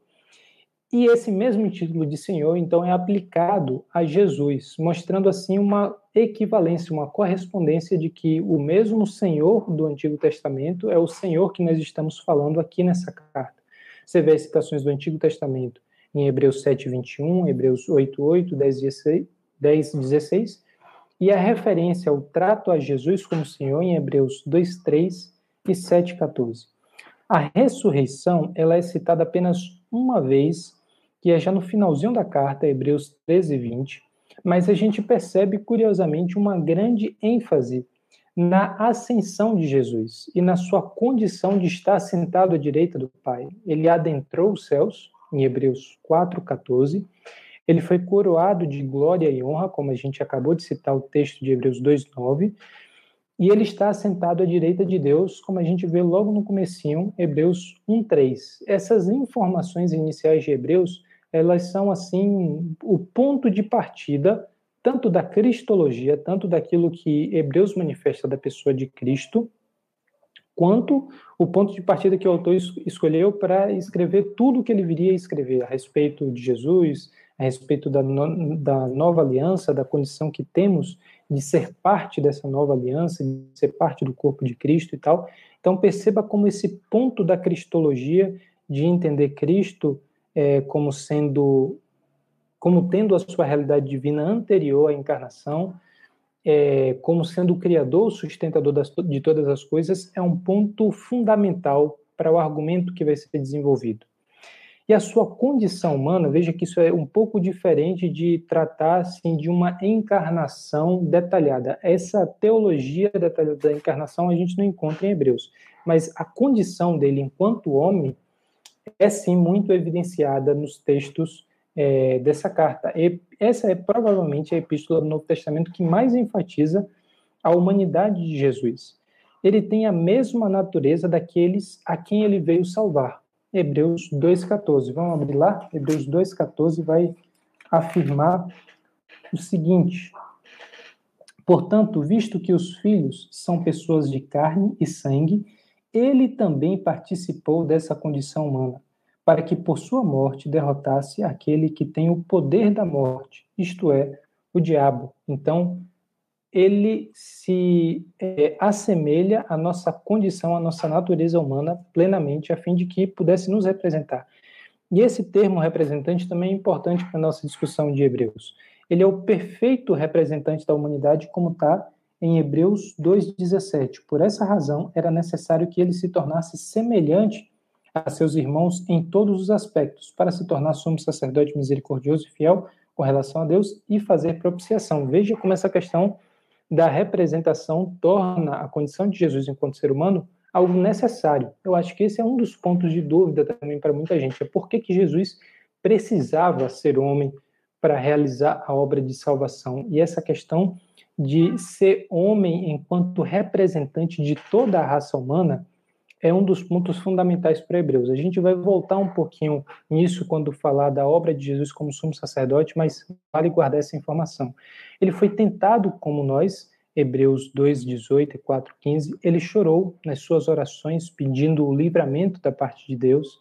E esse mesmo título de Senhor, então, é aplicado a Jesus, mostrando assim uma equivalência, uma correspondência de que o mesmo Senhor do Antigo Testamento é o Senhor que nós estamos falando aqui nessa carta. Você vê as citações do Antigo Testamento em Hebreus 7, 21, Hebreus 8, 8, 10, 16, 10, 16 e a referência ao trato a Jesus como Senhor em Hebreus 2, 3 e 7, 14. A ressurreição ela é citada apenas uma vez, que é já no finalzinho da carta, Hebreus 13, 20, mas a gente percebe, curiosamente, uma grande ênfase na ascensão de Jesus e na sua condição de estar sentado à direita do Pai. Ele adentrou os céus, em Hebreus 4:14. Ele foi coroado de glória e honra, como a gente acabou de citar o texto de Hebreus 2:9, e ele está sentado à direita de Deus, como a gente vê logo no comecinho, Hebreus 1:3. Essas informações iniciais de Hebreus, elas são assim o ponto de partida tanto da cristologia, tanto daquilo que Hebreus manifesta da pessoa de Cristo, quanto o ponto de partida que o autor escolheu para escrever tudo o que ele viria a escrever a respeito de Jesus, a respeito da, no, da nova aliança, da condição que temos de ser parte dessa nova aliança, de ser parte do corpo de Cristo e tal. Então perceba como esse ponto da cristologia, de entender Cristo é, como sendo como tendo a sua realidade divina anterior à encarnação, é, como sendo o criador, o sustentador das, de todas as coisas, é um ponto fundamental para o argumento que vai ser desenvolvido. E a sua condição humana, veja que isso é um pouco diferente de tratar assim, de uma encarnação detalhada. Essa teologia detalhada da encarnação a gente não encontra em Hebreus, mas a condição dele enquanto homem é sim muito evidenciada nos textos é, dessa carta. E essa é provavelmente a epístola do Novo Testamento que mais enfatiza a humanidade de Jesus. Ele tem a mesma natureza daqueles a quem ele veio salvar. Hebreus 2,14. Vamos abrir lá? Hebreus 2,14 vai afirmar o seguinte: Portanto, visto que os filhos são pessoas de carne e sangue, ele também participou dessa condição humana, para que por sua morte derrotasse aquele que tem o poder da morte, isto é, o diabo. Então, ele se é, assemelha à nossa condição, à nossa natureza humana plenamente, a fim de que pudesse nos representar. E esse termo representante também é importante para a nossa discussão de Hebreus. Ele é o perfeito representante da humanidade, como está em Hebreus 2,17. Por essa razão, era necessário que ele se tornasse semelhante a seus irmãos em todos os aspectos, para se tornar sumo sacerdote misericordioso e fiel com relação a Deus e fazer propiciação. Veja como essa questão da representação torna a condição de Jesus enquanto ser humano algo necessário. Eu acho que esse é um dos pontos de dúvida também para muita gente. É por que, que Jesus precisava ser homem para realizar a obra de salvação? E essa questão de ser homem enquanto representante de toda a raça humana é um dos pontos fundamentais para Hebreus. A gente vai voltar um pouquinho nisso quando falar da obra de Jesus como sumo sacerdote, mas vale guardar essa informação. Ele foi tentado como nós, Hebreus 2, 18 e 4, 15. Ele chorou nas suas orações pedindo o livramento da parte de Deus.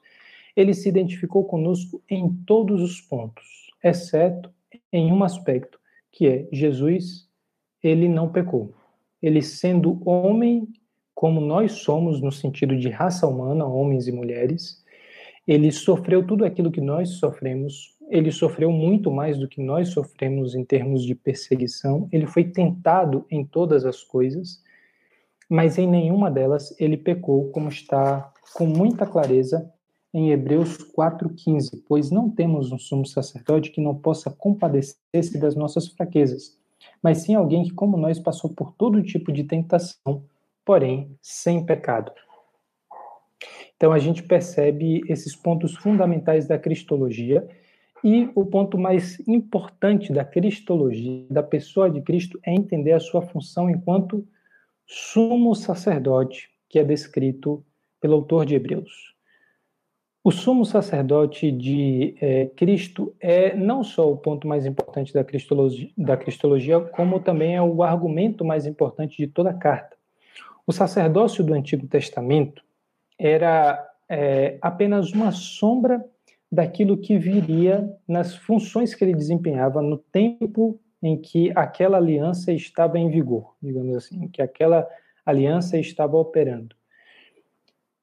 Ele se identificou conosco em todos os pontos, exceto em um aspecto, que é Jesus, ele não pecou. Ele sendo homem como nós somos no sentido de raça humana, homens e mulheres. Ele sofreu tudo aquilo que nós sofremos. Ele sofreu muito mais do que nós sofremos em termos de perseguição. Ele foi tentado em todas as coisas, mas em nenhuma delas ele pecou, como está com muita clareza em Hebreus 4:15, pois não temos um sumo sacerdote que não possa compadecer-se das nossas fraquezas, mas sim alguém que como nós passou por todo tipo de tentação, porém sem pecado. Então a gente percebe esses pontos fundamentais da cristologia e o ponto mais importante da cristologia, da pessoa de Cristo, é entender a sua função enquanto sumo sacerdote, que é descrito pelo autor de Hebreus. O sumo sacerdote de é, Cristo é não só o ponto mais importante da cristologia, da cristologia, como também é o argumento mais importante de toda a carta. O sacerdócio do Antigo Testamento era é, apenas uma sombra daquilo que viria nas funções que ele desempenhava no tempo em que aquela aliança estava em vigor, digamos assim, que aquela aliança estava operando.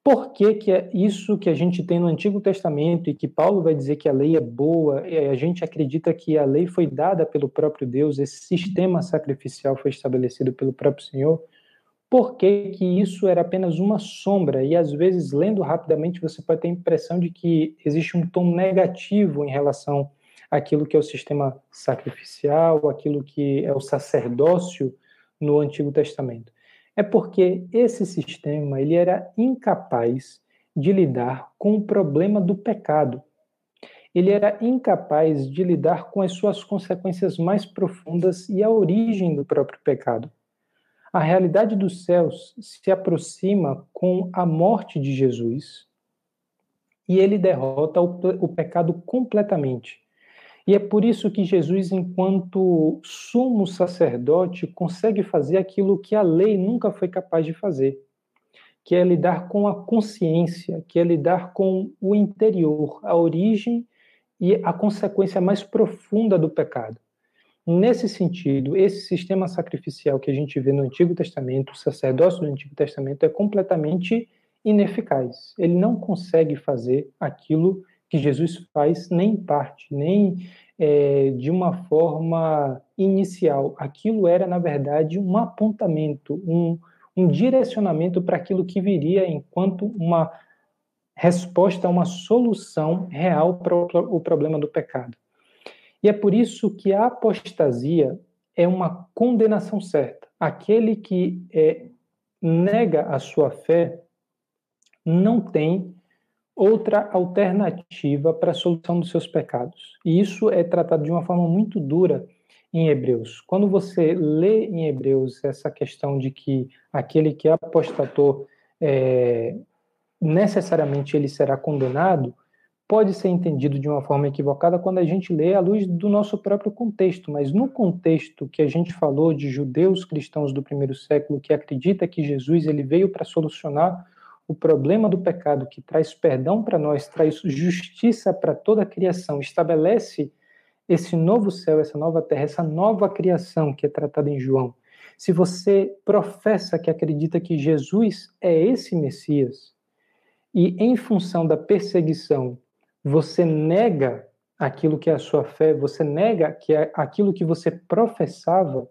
Por que, que é isso que a gente tem no Antigo Testamento e que Paulo vai dizer que a lei é boa, a gente acredita que a lei foi dada pelo próprio Deus, esse sistema sacrificial foi estabelecido pelo próprio Senhor? Por que, que isso era apenas uma sombra? E às vezes, lendo rapidamente, você pode ter a impressão de que existe um tom negativo em relação àquilo que é o sistema sacrificial, aquilo que é o sacerdócio no Antigo Testamento. É porque esse sistema ele era incapaz de lidar com o problema do pecado. Ele era incapaz de lidar com as suas consequências mais profundas e a origem do próprio pecado. A realidade dos céus se aproxima com a morte de Jesus e ele derrota o, o pecado completamente. E é por isso que Jesus, enquanto sumo sacerdote, consegue fazer aquilo que a lei nunca foi capaz de fazer, que é lidar com a consciência, que é lidar com o interior, a origem e a consequência mais profunda do pecado. Nesse sentido, esse sistema sacrificial que a gente vê no Antigo Testamento, o sacerdócio do Antigo Testamento, é completamente ineficaz. Ele não consegue fazer aquilo que Jesus faz, nem em parte, nem é, de uma forma inicial. Aquilo era, na verdade, um apontamento, um, um direcionamento para aquilo que viria enquanto uma resposta, uma solução real para o problema do pecado. E é por isso que a apostasia é uma condenação certa. Aquele que é, nega a sua fé não tem outra alternativa para a solução dos seus pecados. E isso é tratado de uma forma muito dura em Hebreus. Quando você lê em Hebreus essa questão de que aquele que apostatou é, necessariamente ele será condenado, pode ser entendido de uma forma equivocada quando a gente lê à luz do nosso próprio contexto, mas no contexto que a gente falou de judeus cristãos do primeiro século que acredita que Jesus ele veio para solucionar o problema do pecado, que traz perdão para nós, traz justiça para toda a criação, estabelece esse novo céu, essa nova terra, essa nova criação que é tratada em João. Se você professa que acredita que Jesus é esse Messias, e em função da perseguição você nega aquilo que é a sua fé, você nega que é aquilo que você professava,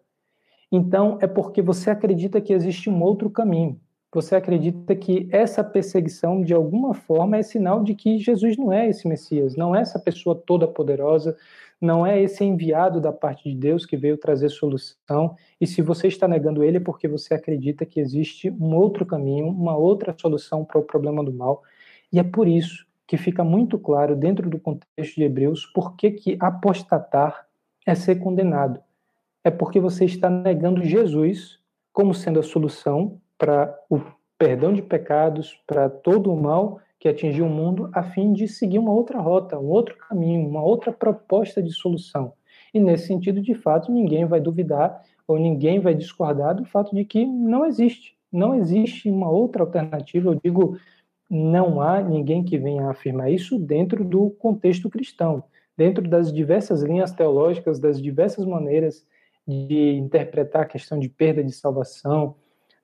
então é porque você acredita que existe um outro caminho. Você acredita que essa perseguição, de alguma forma, é sinal de que Jesus não é esse Messias, não é essa pessoa toda poderosa, não é esse enviado da parte de Deus que veio trazer solução. E se você está negando ele, é porque você acredita que existe um outro caminho, uma outra solução para o problema do mal. E é por isso que fica muito claro dentro do contexto de Hebreus por que, que apostatar é ser condenado. É porque você está negando Jesus como sendo a solução para o perdão de pecados, para todo o mal que atingiu o mundo, a fim de seguir uma outra rota, um outro caminho, uma outra proposta de solução. E nesse sentido, de fato, ninguém vai duvidar ou ninguém vai discordar do fato de que não existe, não existe uma outra alternativa. Eu digo não há ninguém que venha afirmar isso dentro do contexto cristão, dentro das diversas linhas teológicas, das diversas maneiras de interpretar a questão de perda de salvação,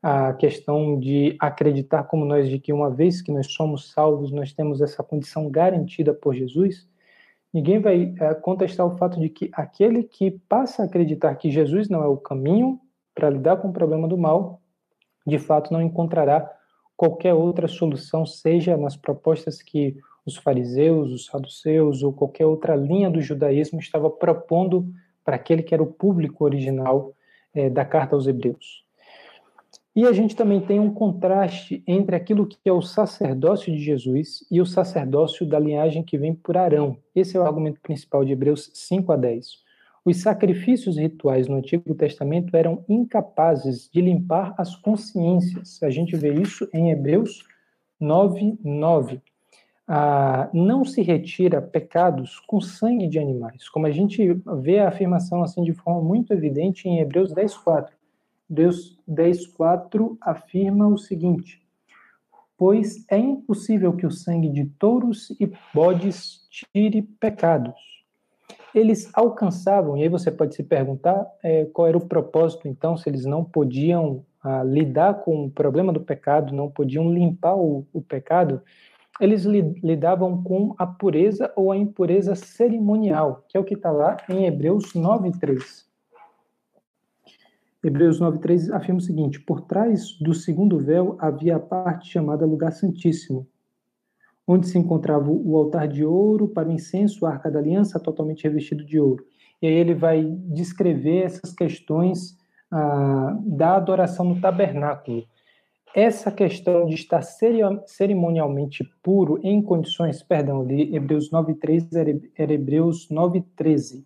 a questão de acreditar como nós de que uma vez que nós somos salvos, nós temos essa condição garantida por Jesus. Ninguém vai é, contestar o fato de que aquele que passa a acreditar que Jesus não é o caminho para lidar com o problema do mal, de fato não encontrará qualquer outra solução, seja nas propostas que os fariseus, os saduceus ou qualquer outra linha do judaísmo estava propondo para aquele que era o público original é, da carta aos Hebreus. E a gente também tem um contraste entre aquilo que é o sacerdócio de Jesus e o sacerdócio da linhagem que vem por Arão. Esse é o argumento principal de Hebreus 5 a 10. Os sacrifícios rituais no Antigo Testamento eram incapazes de limpar as consciências. A gente vê isso em Hebreus 9, 9. Ah, não se retira pecados com sangue de animais, como a gente vê a afirmação assim de forma muito evidente em Hebreus 10, 4. Hebreus 10, 4 afirma o seguinte: Pois é impossível que o sangue de touros e bodes tire pecados eles alcançavam, e aí você pode se perguntar é, qual era o propósito, então, se eles não podiam ah, lidar com o problema do pecado, não podiam limpar o, o pecado, eles li, lidavam com a pureza ou a impureza cerimonial, que é o que está lá em Hebreus 9,3. Hebreus 9,3 afirma o seguinte: Por trás do segundo véu havia a parte chamada Lugar Santíssimo, onde se encontrava o altar de ouro para o incenso, a arca da aliança totalmente revestido de ouro. E aí ele vai descrever essas questões ah, da adoração no tabernáculo. Essa questão de estar cerimonialmente puro em condições, perdão, de Hebreus 9.3 era Hebreus 9.13.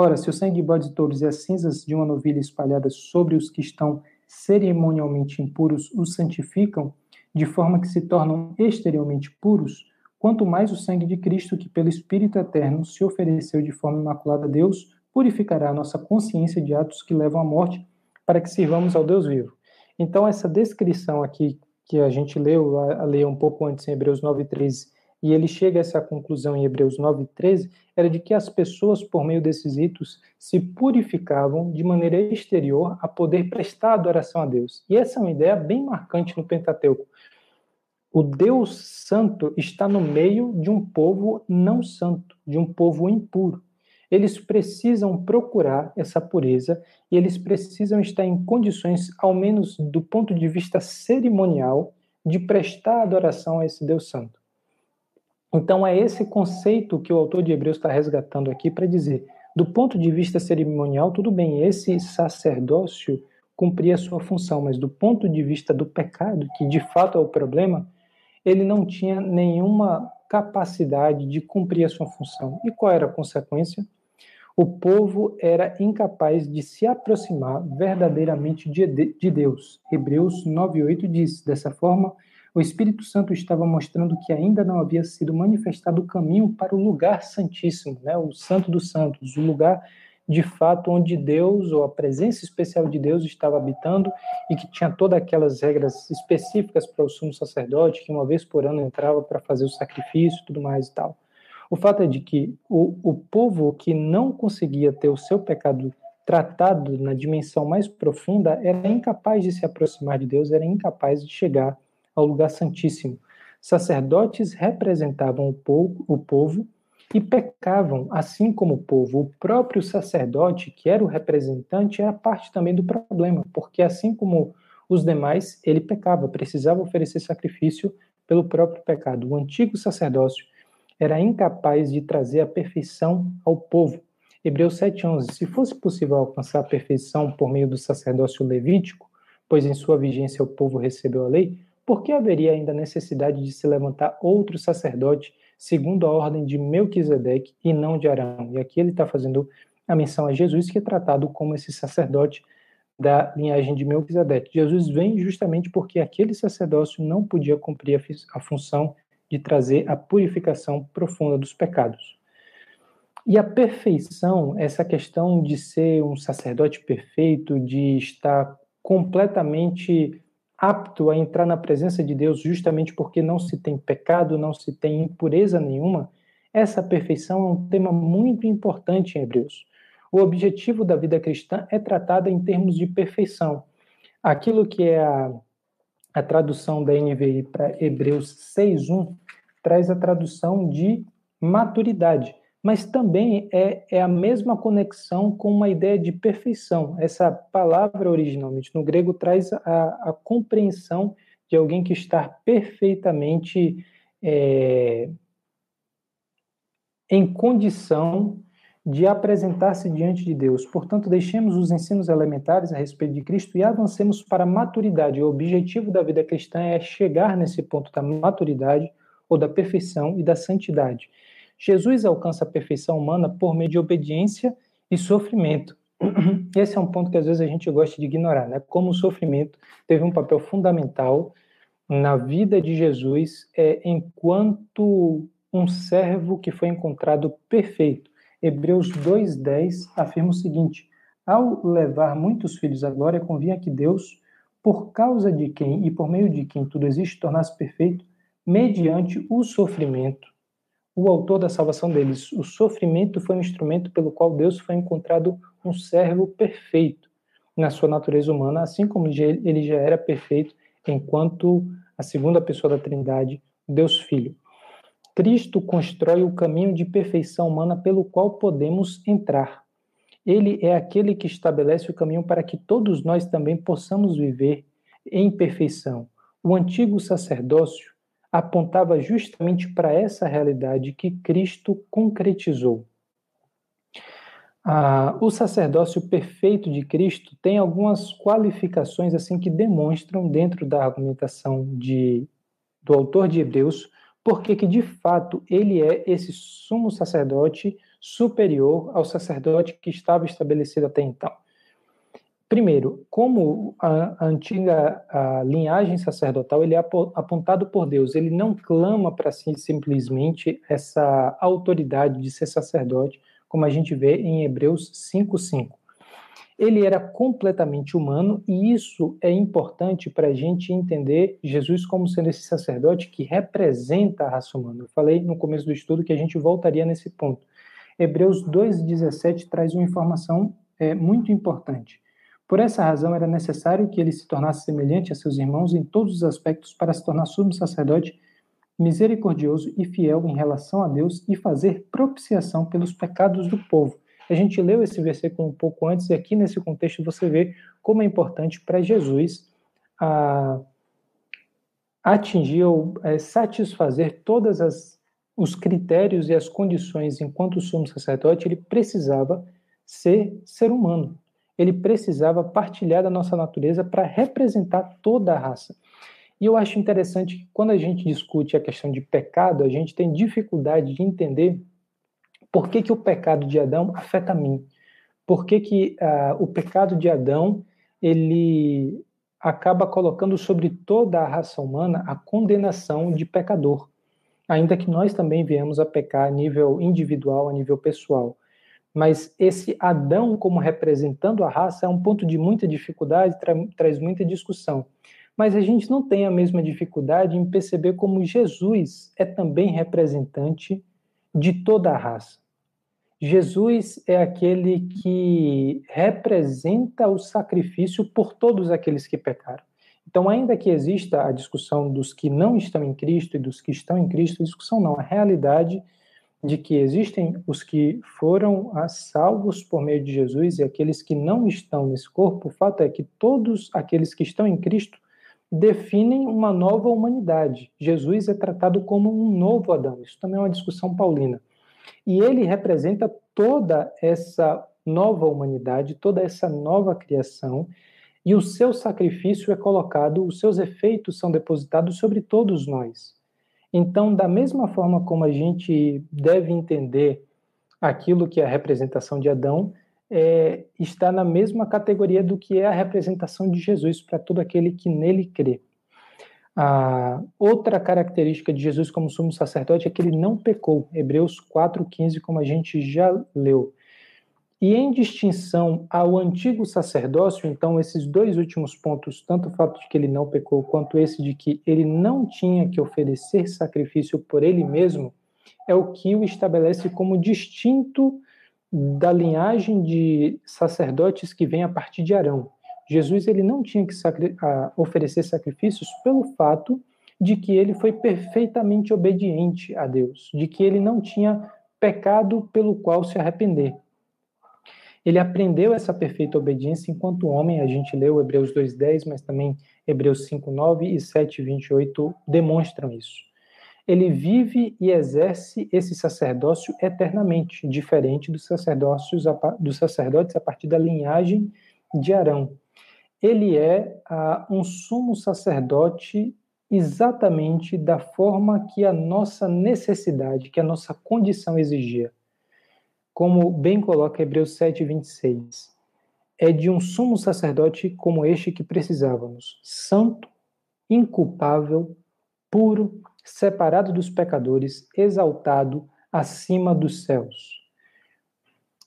Ora, se o sangue de bodes e touros e as cinzas de uma novilha espalhadas sobre os que estão cerimonialmente impuros os santificam, de forma que se tornam exteriormente puros, quanto mais o sangue de Cristo, que pelo Espírito Eterno se ofereceu de forma imaculada a Deus, purificará a nossa consciência de atos que levam à morte, para que sirvamos ao Deus vivo. Então, essa descrição aqui que a gente leu, a, a um pouco antes em Hebreus 9,13, e ele chega a essa conclusão em Hebreus 9,13, era de que as pessoas, por meio desses ritos, se purificavam de maneira exterior a poder prestar adoração a Deus. E essa é uma ideia bem marcante no Pentateuco. O Deus Santo está no meio de um povo não santo, de um povo impuro. eles precisam procurar essa pureza e eles precisam estar em condições, ao menos do ponto de vista cerimonial, de prestar adoração a esse Deus Santo. Então, é esse conceito que o autor de Hebreus está resgatando aqui para dizer: do ponto de vista cerimonial, tudo bem, esse sacerdócio cumpria a sua função, mas do ponto de vista do pecado, que de fato é o problema, ele não tinha nenhuma capacidade de cumprir a sua função. E qual era a consequência? O povo era incapaz de se aproximar verdadeiramente de, de Deus. Hebreus 9:8 diz: dessa forma, o Espírito Santo estava mostrando que ainda não havia sido manifestado o caminho para o lugar santíssimo, né? o Santo dos Santos, o lugar de fato onde Deus ou a presença especial de Deus estava habitando e que tinha todas aquelas regras específicas para o sumo sacerdote, que uma vez por ano entrava para fazer o sacrifício tudo mais e tal. O fato é de que o, o povo que não conseguia ter o seu pecado tratado na dimensão mais profunda era incapaz de se aproximar de Deus, era incapaz de chegar ao lugar santíssimo. Sacerdotes representavam o povo, o povo e pecavam, assim como o povo. O próprio sacerdote, que era o representante, era parte também do problema, porque assim como os demais, ele pecava, precisava oferecer sacrifício pelo próprio pecado. O antigo sacerdócio era incapaz de trazer a perfeição ao povo. Hebreus 7,11. Se fosse possível alcançar a perfeição por meio do sacerdócio levítico, pois em sua vigência o povo recebeu a lei, por que haveria ainda necessidade de se levantar outro sacerdote segundo a ordem de Melquisedeque e não de Arão. E aqui ele está fazendo a menção a Jesus, que é tratado como esse sacerdote da linhagem de Melquisedeque. Jesus vem justamente porque aquele sacerdócio não podia cumprir a, função de trazer a purificação profunda dos pecados. E a perfeição, essa questão de ser um sacerdote perfeito, de estar completamente apto a entrar na presença de Deus justamente porque não se tem pecado, não se tem impureza nenhuma, essa perfeição é um tema muito importante em Hebreus. O objetivo da vida cristã é tratada em termos de perfeição. Aquilo que é a, a tradução da NVI para Hebreus 6.1 traz a tradução de maturidade mas também é, é a mesma conexão com uma ideia de perfeição. Essa palavra originalmente no grego traz a, a compreensão de alguém que está perfeitamente é, em condição de apresentar-se diante de Deus. Portanto, deixemos os ensinos elementares a respeito de Cristo e avancemos para a maturidade. O objetivo da vida cristã é chegar nesse ponto da maturidade ou da perfeição e da santidade. Jesus alcança a perfeição humana por meio de obediência e sofrimento. Esse é um ponto que às vezes a gente gosta de ignorar, né? Como o sofrimento teve um papel fundamental na vida de Jesus é, enquanto um servo que foi encontrado perfeito. Hebreus 2:10 afirma o seguinte: Ao levar muitos filhos à glória, convinha que Deus, por causa de quem e por meio de quem tudo existe, tornasse perfeito, mediante o sofrimento, o autor da salvação deles. O sofrimento foi um instrumento pelo qual Deus foi encontrado um servo perfeito na sua natureza humana, assim como ele já era perfeito enquanto a segunda pessoa da Trindade, Deus Filho. Cristo constrói o caminho de perfeição humana pelo qual podemos entrar. Ele é aquele que estabelece o caminho para que todos nós também possamos viver em perfeição. O antigo sacerdócio apontava justamente para essa realidade que Cristo concretizou. Ah, o sacerdócio perfeito de Cristo tem algumas qualificações assim que demonstram dentro da argumentação de, do autor de Hebreus porque que de fato ele é esse sumo sacerdote superior ao sacerdote que estava estabelecido até então. Primeiro, como a, antiga a linhagem sacerdotal, ele é apontado por Deus, ele não clama para si simplesmente essa autoridade de ser sacerdote, como a gente vê em Hebreus 5:5. Ele era completamente humano e isso é importante para a gente entender Jesus como sendo esse sacerdote que representa a raça humana. Eu falei no começo do estudo que a gente voltaria nesse ponto. Hebreus 2:17 traz uma informação é, muito importante. Por essa razão, era necessário que ele se tornasse semelhante a seus irmãos em todos os aspectos para se tornar sumo sacerdote misericordioso e fiel em relação a Deus e fazer propiciação pelos pecados do povo. A gente leu esse versículo um pouco antes e aqui nesse contexto você vê como é importante para Jesus a, atingir ou é, satisfazer todas as os critérios e as condições enquanto sumo sacerdote, ele precisava ser ser humano. Ele precisava partilhar da nossa natureza para representar toda a raça. E eu acho interessante que quando a gente discute a questão de pecado, a gente tem dificuldade de entender por que, que o pecado de Adão afeta a mim. Por que, que uh, o pecado de Adão ele acaba colocando sobre toda a raça humana a condenação de pecador, ainda que nós também viemos a pecar a nível individual, a nível pessoal. Mas esse Adão como representando a raça é um ponto de muita dificuldade, tra traz muita discussão mas a gente não tem a mesma dificuldade em perceber como Jesus é também representante de toda a raça. Jesus é aquele que representa o sacrifício por todos aqueles que pecaram. Então, ainda que exista a discussão dos que não estão em Cristo e dos que estão em Cristo, a discussão não, a realidade de que existem os que foram salvos por meio de Jesus e aqueles que não estão nesse corpo, o fato é que todos aqueles que estão em Cristo definem uma nova humanidade. Jesus é tratado como um novo Adão. Isso também é uma discussão paulina. E ele representa toda essa nova humanidade, toda essa nova criação, e o seu sacrifício é colocado, os seus efeitos são depositados sobre todos nós. Então, da mesma forma como a gente deve entender aquilo que é a representação de Adão, é, está na mesma categoria do que é a representação de Jesus para todo aquele que nele crê. A outra característica de Jesus como sumo sacerdote é que ele não pecou. Hebreus 4,15, como a gente já leu. E em distinção ao antigo sacerdócio, então, esses dois últimos pontos, tanto o fato de que ele não pecou, quanto esse de que ele não tinha que oferecer sacrifício por ele mesmo, é o que o estabelece como distinto da linhagem de sacerdotes que vem a partir de Arão. Jesus ele não tinha que sacri oferecer sacrifícios pelo fato de que ele foi perfeitamente obediente a Deus, de que ele não tinha pecado pelo qual se arrepender. Ele aprendeu essa perfeita obediência enquanto homem, a gente leu Hebreus 2:10, mas também Hebreus 5:9 e 7:28 demonstram isso ele vive e exerce esse sacerdócio eternamente, diferente dos sacerdócios dos sacerdotes a partir da linhagem de Arão. Ele é uh, um sumo sacerdote exatamente da forma que a nossa necessidade, que a nossa condição exigia. Como bem coloca Hebreus 7, 26. É de um sumo sacerdote como este que precisávamos, santo, inculpável, puro, separado dos pecadores, exaltado acima dos céus.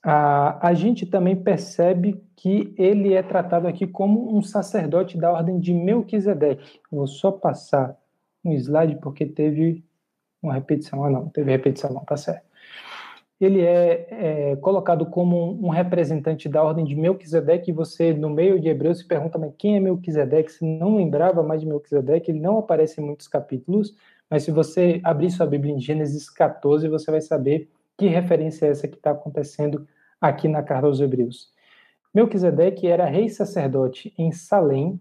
A, a gente também percebe que ele é tratado aqui como um sacerdote da ordem de Melquisedeque. Vou só passar um slide porque teve uma repetição. Ah, não, teve repetição, não, tá certo. Ele é, é colocado como um representante da ordem de Melquisedeque e você, no meio de Hebreus, se pergunta, mas quem é Melquisedeque? Se não lembrava mais de Melquisedeque, ele não aparece em muitos capítulos, mas se você abrir sua Bíblia em Gênesis 14, você vai saber que referência é essa que está acontecendo aqui na carta aos Hebreus. Melquisedeque era rei sacerdote em Salém.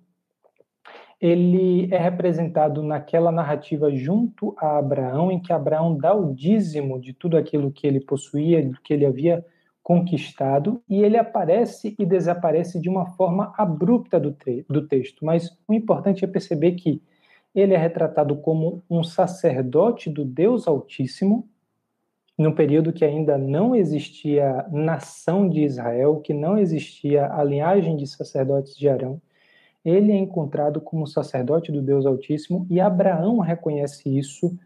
Ele é representado naquela narrativa junto a Abraão, em que Abraão dá o dízimo de tudo aquilo que ele possuía, do que ele havia conquistado, e ele aparece e desaparece de uma forma abrupta do, do texto. Mas o importante é perceber que ele é retratado como um sacerdote do Deus Altíssimo, num período que ainda não existia nação de Israel, que não existia a linhagem de sacerdotes de Arão. Ele é encontrado como sacerdote do Deus Altíssimo e Abraão reconhece isso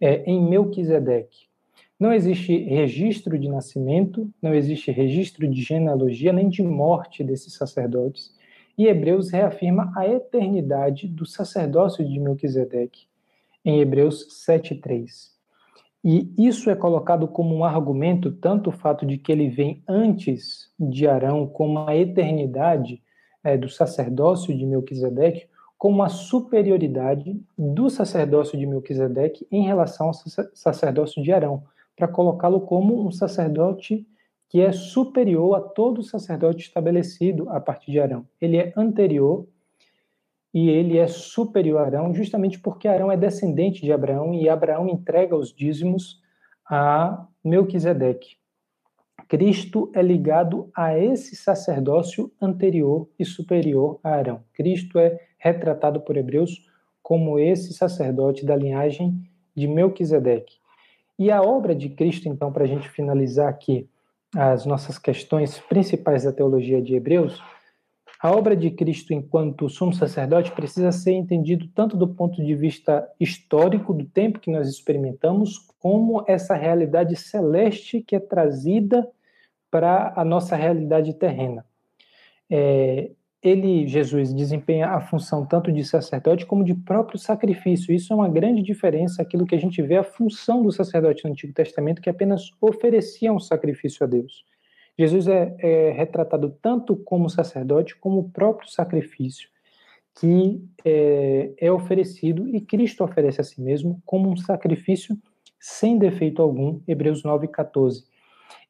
é, em Melquisedeque. Não existe registro de nascimento, não existe registro de genealogia nem de morte desses sacerdotes. E Hebreus reafirma a eternidade do sacerdócio de Melquisedeque, em Hebreus 7,3. E isso é colocado como um argumento, tanto o fato de que ele vem antes de Arão, como a eternidade é, do sacerdócio de Melquisedeque, como a superioridade do sacerdócio de Melquisedeque em relação ao sacerdócio de Arão, para colocá-lo como um sacerdote que é superior a todo sacerdote estabelecido a partir de Arão. Ele é anterior e ele é superior a Arão, justamente porque Arão é descendente de Abraão e Abraão entrega os dízimos a Melquisedeque. Cristo é ligado a esse sacerdócio anterior e superior a Arão. Cristo é retratado por Hebreus como esse sacerdote da linhagem de Melquisedeque. E a obra de Cristo, então, para a gente finalizar aqui as nossas questões principais da teologia de Hebreus, a obra de Cristo enquanto sumo sacerdote precisa ser entendido tanto do ponto de vista histórico do tempo que nós experimentamos, como essa realidade celeste que é trazida para a nossa realidade terrena. É, ele, Jesus, desempenha a função tanto de sacerdote como de próprio sacrifício. Isso é uma grande diferença, aquilo que a gente vê a função do sacerdote no Antigo Testamento, que apenas oferecia um sacrifício a Deus. Jesus é, é retratado tanto como sacerdote como o próprio sacrifício que é, é oferecido e Cristo oferece a si mesmo como um sacrifício sem defeito algum, Hebreus 9, 14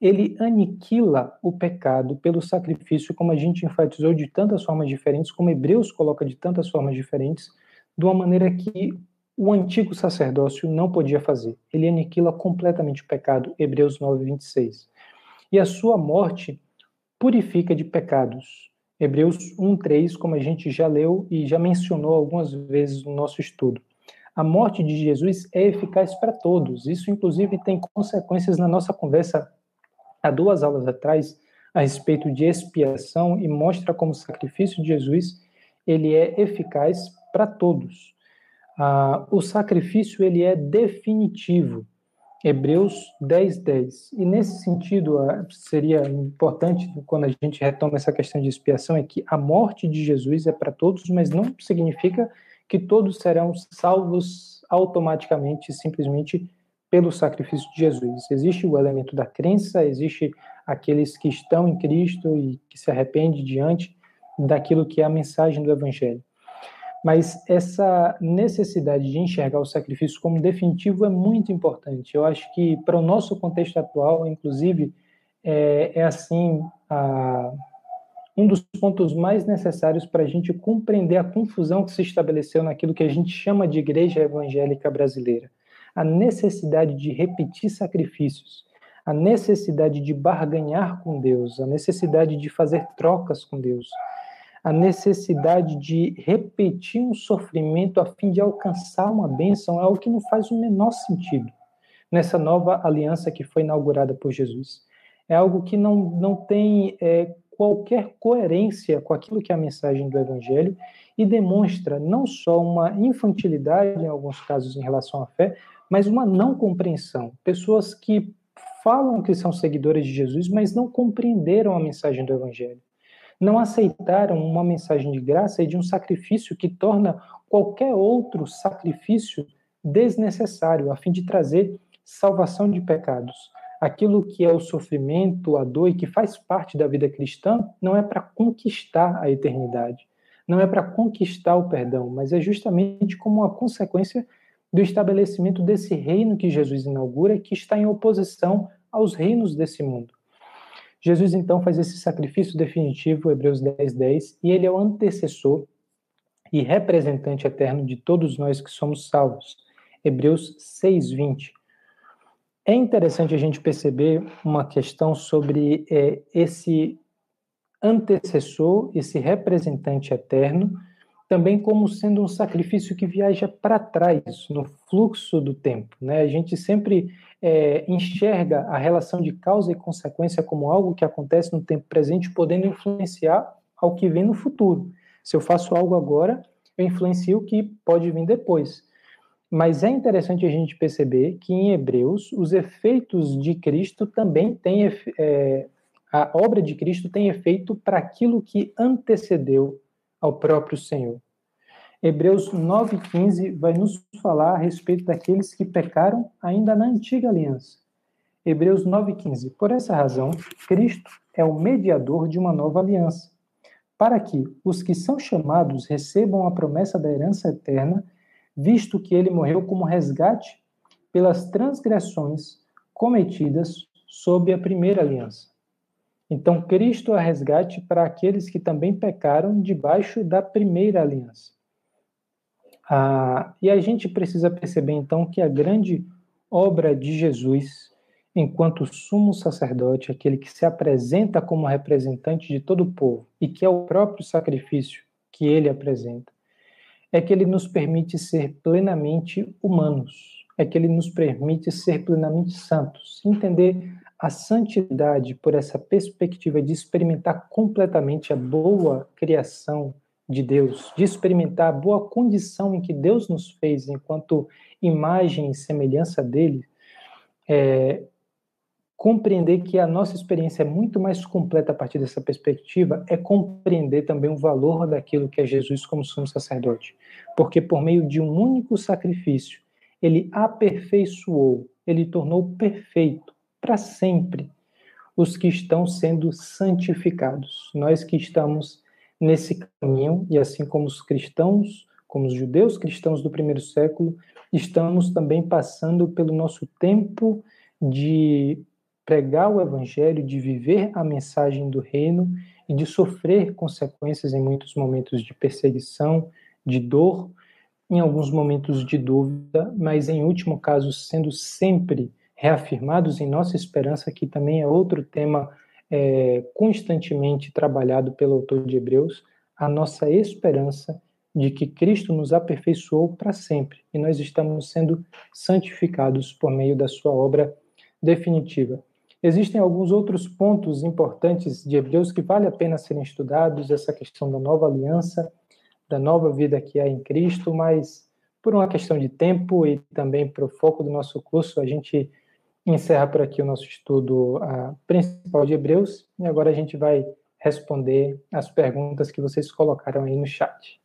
ele aniquila o pecado pelo sacrifício, como a gente enfatizou de tantas formas diferentes, como Hebreus coloca de tantas formas diferentes, de uma maneira que o antigo sacerdócio não podia fazer. Ele aniquila completamente o pecado, Hebreus 9, 26. E a sua morte purifica de pecados. Hebreus 1, 3, como a gente já leu e já mencionou algumas vezes no nosso estudo. A morte de Jesus é eficaz para todos. Isso, inclusive, tem consequências na nossa conversa há duas aulas atrás a respeito de expiação e mostra como o sacrifício de Jesus ele é eficaz para todos. Ah, o sacrifício ele é definitivo. Hebreus 10, 10. E nesse sentido, ah, seria importante, quando a gente retoma essa questão de expiação, é que a morte de Jesus é para todos, mas não significa que todos serão salvos automaticamente, simplesmente pelo sacrifício de Jesus. Existe o elemento da crença, existe aqueles que estão em Cristo e que se arrependem diante daquilo que é a mensagem do Evangelho. Mas essa necessidade de enxergar o sacrifício como definitivo é muito importante. Eu acho que para o nosso contexto atual, inclusive, é, é assim a, um dos pontos mais necessários para a gente compreender a confusão que se estabeleceu naquilo que a gente chama de igreja evangélica brasileira a necessidade de repetir sacrifícios, a necessidade de barganhar com Deus, a necessidade de fazer trocas com Deus, a necessidade de repetir um sofrimento a fim de alcançar uma bênção é algo que não faz o menor sentido nessa nova aliança que foi inaugurada por Jesus. É algo que não, não tem é, qualquer coerência com aquilo que é a mensagem do Evangelho e demonstra não só uma infantilidade, em alguns casos, em relação à fé, mas uma não compreensão. Pessoas que falam que são seguidores de Jesus, mas não compreenderam a mensagem do Evangelho. Não aceitaram uma mensagem de graça e de um sacrifício que torna qualquer outro sacrifício desnecessário, a fim de trazer salvação de pecados. Aquilo que é o sofrimento, a dor e que faz parte da vida cristã, não é para conquistar a eternidade, não é para conquistar o perdão, mas é justamente como uma consequência do estabelecimento desse reino que Jesus inaugura, que está em oposição aos reinos desse mundo. Jesus então faz esse sacrifício definitivo, Hebreus 10, 10, e ele é o antecessor e representante eterno de todos nós que somos salvos. Hebreus 6, 20. É interessante a gente perceber uma questão sobre é, esse antecessor, esse representante eterno, também como sendo um sacrifício que viaja para trás, no fluxo do tempo. Né? A gente sempre é, enxerga a relação de causa e consequência como algo que acontece no tempo presente, podendo influenciar ao que vem no futuro. Se eu faço algo agora, eu influencio o que pode vir depois. Mas é interessante a gente perceber que em Hebreus os efeitos de Cristo também têm é, a obra de Cristo tem efeito para aquilo que antecedeu ao próprio Senhor. Hebreus 9,15 vai nos falar a respeito daqueles que pecaram ainda na antiga aliança. Hebreus 9,15. Por essa razão, Cristo é o mediador de uma nova aliança, para que os que são chamados recebam a promessa da herança eterna, visto que ele morreu como resgate pelas transgressões cometidas sob a primeira aliança. Então, Cristo é resgate para aqueles que também pecaram debaixo da primeira aliança. Ah, e a gente precisa perceber, então, que a grande obra de Jesus, enquanto sumo sacerdote, aquele que se apresenta como representante de todo o povo e que é o próprio sacrifício que ele apresenta, é que ele nos permite ser plenamente humanos, é que ele nos permite ser plenamente santos, entender a santidade por essa perspectiva de experimentar completamente a boa criação de Deus, de experimentar a boa condição em que Deus nos fez enquanto imagem e semelhança dele, é, compreender que a nossa experiência é muito mais completa a partir dessa perspectiva é compreender também o valor daquilo que é Jesus como sumo sacerdote. Porque por meio de um único sacrifício, ele aperfeiçoou, ele tornou perfeito para sempre os que estão sendo santificados. Nós que estamos nesse caminho, e assim como os cristãos, como os judeus cristãos do primeiro século, estamos também passando pelo nosso tempo de pregar o evangelho, de viver a mensagem do reino e de sofrer consequências em muitos momentos de perseguição, de dor, em alguns momentos de dúvida, mas em último caso sendo sempre reafirmados em nossa esperança, que também é outro tema é, constantemente trabalhado pelo autor de Hebreus, a nossa esperança de que Cristo nos aperfeiçoou para sempre e nós estamos sendo santificados por meio da sua obra definitiva. Existem alguns outros pontos importantes de Hebreus que vale a pena serem estudados, essa questão da nova aliança, da nova vida que há em Cristo, mas por uma questão de tempo e também para o foco do nosso curso, a gente encerra por aqui o nosso estudo uh, principal de Hebreus e agora a gente vai responder as perguntas que vocês colocaram aí no chat.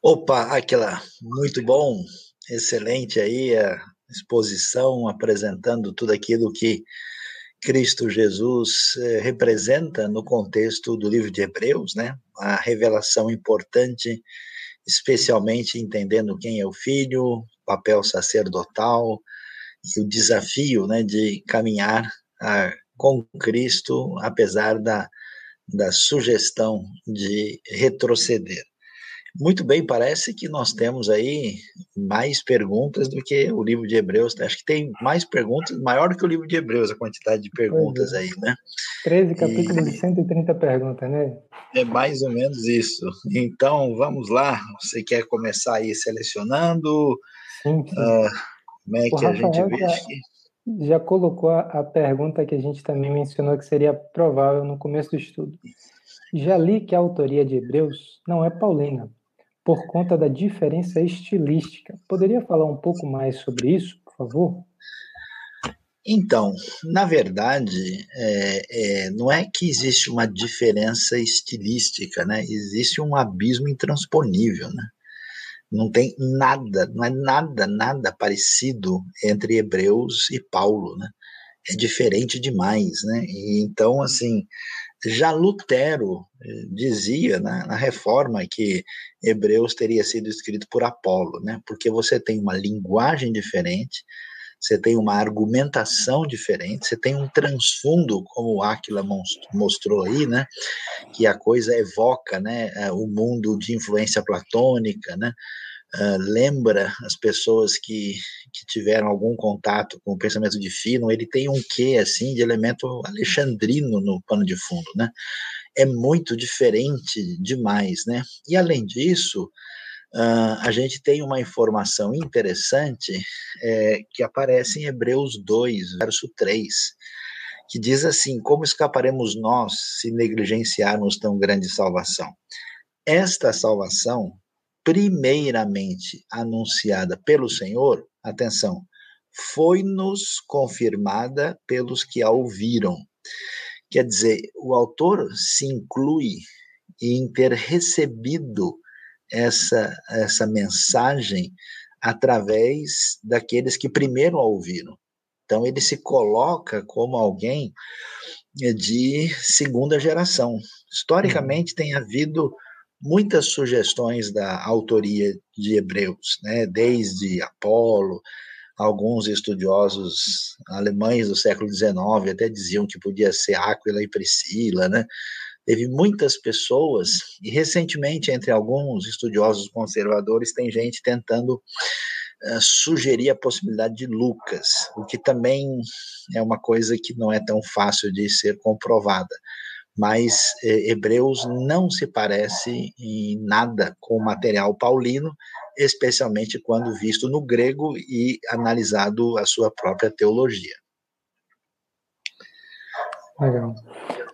Opa, aquela muito bom, excelente aí a exposição apresentando tudo aquilo que Cristo Jesus eh, representa no contexto do livro de Hebreus, né? A revelação importante, especialmente entendendo quem é o filho, papel sacerdotal e o desafio, né, de caminhar a, ah, com Cristo, apesar da, da sugestão de retroceder. Muito bem, parece que nós temos aí mais perguntas do que o livro de Hebreus. Acho que tem mais perguntas, maior do que o livro de Hebreus, a quantidade de perguntas é. aí, né? 13 capítulos e 130 perguntas, né? É mais ou menos isso. Então, vamos lá. Você quer começar aí selecionando? Sim, sim. Uh, como é o que Rafael a gente vê? Já, já colocou a, a pergunta que a gente também mencionou que seria provável no começo do estudo. Já li que a autoria de Hebreus não é paulina, por conta da diferença estilística. Poderia falar um pouco mais sobre isso, por favor? Então, na verdade, é, é, não é que existe uma diferença estilística, né? Existe um abismo intransponível, né? Não tem nada, não é nada, nada parecido entre Hebreus e Paulo, né? É diferente demais, né? E, então, assim, já Lutero eh, dizia né, na reforma que Hebreus teria sido escrito por Apolo, né, porque você tem uma linguagem diferente, você tem uma argumentação diferente, você tem um transfundo, como o Aquila mostrou aí, né, que a coisa evoca né, eh, o mundo de influência platônica, né, uh, lembra as pessoas que, que tiveram algum contato com o pensamento de Fino, ele tem um quê, assim, de elemento alexandrino no pano de fundo, né? É muito diferente demais, né? E, além disso, Uh, a gente tem uma informação interessante é, que aparece em Hebreus 2, verso 3, que diz assim: Como escaparemos nós se negligenciarmos tão grande salvação? Esta salvação primeiramente anunciada pelo Senhor, atenção, foi-nos confirmada pelos que a ouviram. Quer dizer, o autor se inclui em ter recebido essa, essa mensagem através daqueles que primeiro a ouviram. Então, ele se coloca como alguém de segunda geração. Historicamente, tem havido muitas sugestões da autoria de Hebreus, né? desde Apolo, alguns estudiosos alemães do século XIX até diziam que podia ser Áquila e Priscila, né? Teve muitas pessoas, e recentemente, entre alguns estudiosos conservadores, tem gente tentando uh, sugerir a possibilidade de Lucas, o que também é uma coisa que não é tão fácil de ser comprovada mas eh, Hebreus não se parece em nada com o material paulino, especialmente quando visto no grego e analisado a sua própria teologia. Legal.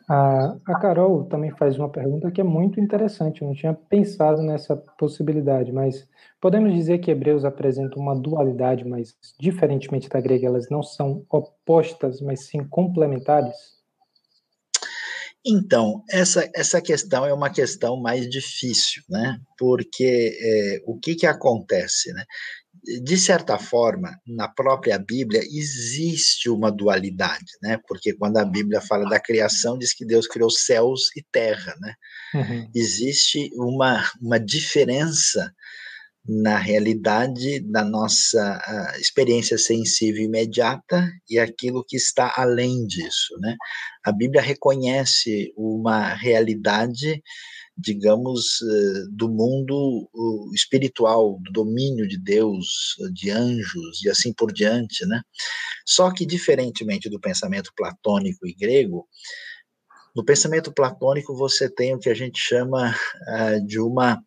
A, a Carol também faz uma pergunta que é muito interessante. Eu não tinha pensado nessa possibilidade, mas podemos dizer que Hebreus apresenta uma dualidade, mas diferentemente da grega, elas não são opostas, mas sim complementares? Então, essa, essa questão é uma questão mais difícil, né? Porque é, o que, que acontece, né? De certa forma, na própria Bíblia existe uma dualidade, né? Porque quando a Bíblia fala da criação, diz que Deus criou céus e terra, né? Uhum. Existe uma, uma diferença na realidade da nossa experiência sensível imediata e aquilo que está além disso, né? A Bíblia reconhece uma realidade, digamos, uh, do mundo espiritual, do domínio de Deus, de anjos e assim por diante, né? Só que diferentemente do pensamento platônico e grego, no pensamento platônico você tem o que a gente chama de uma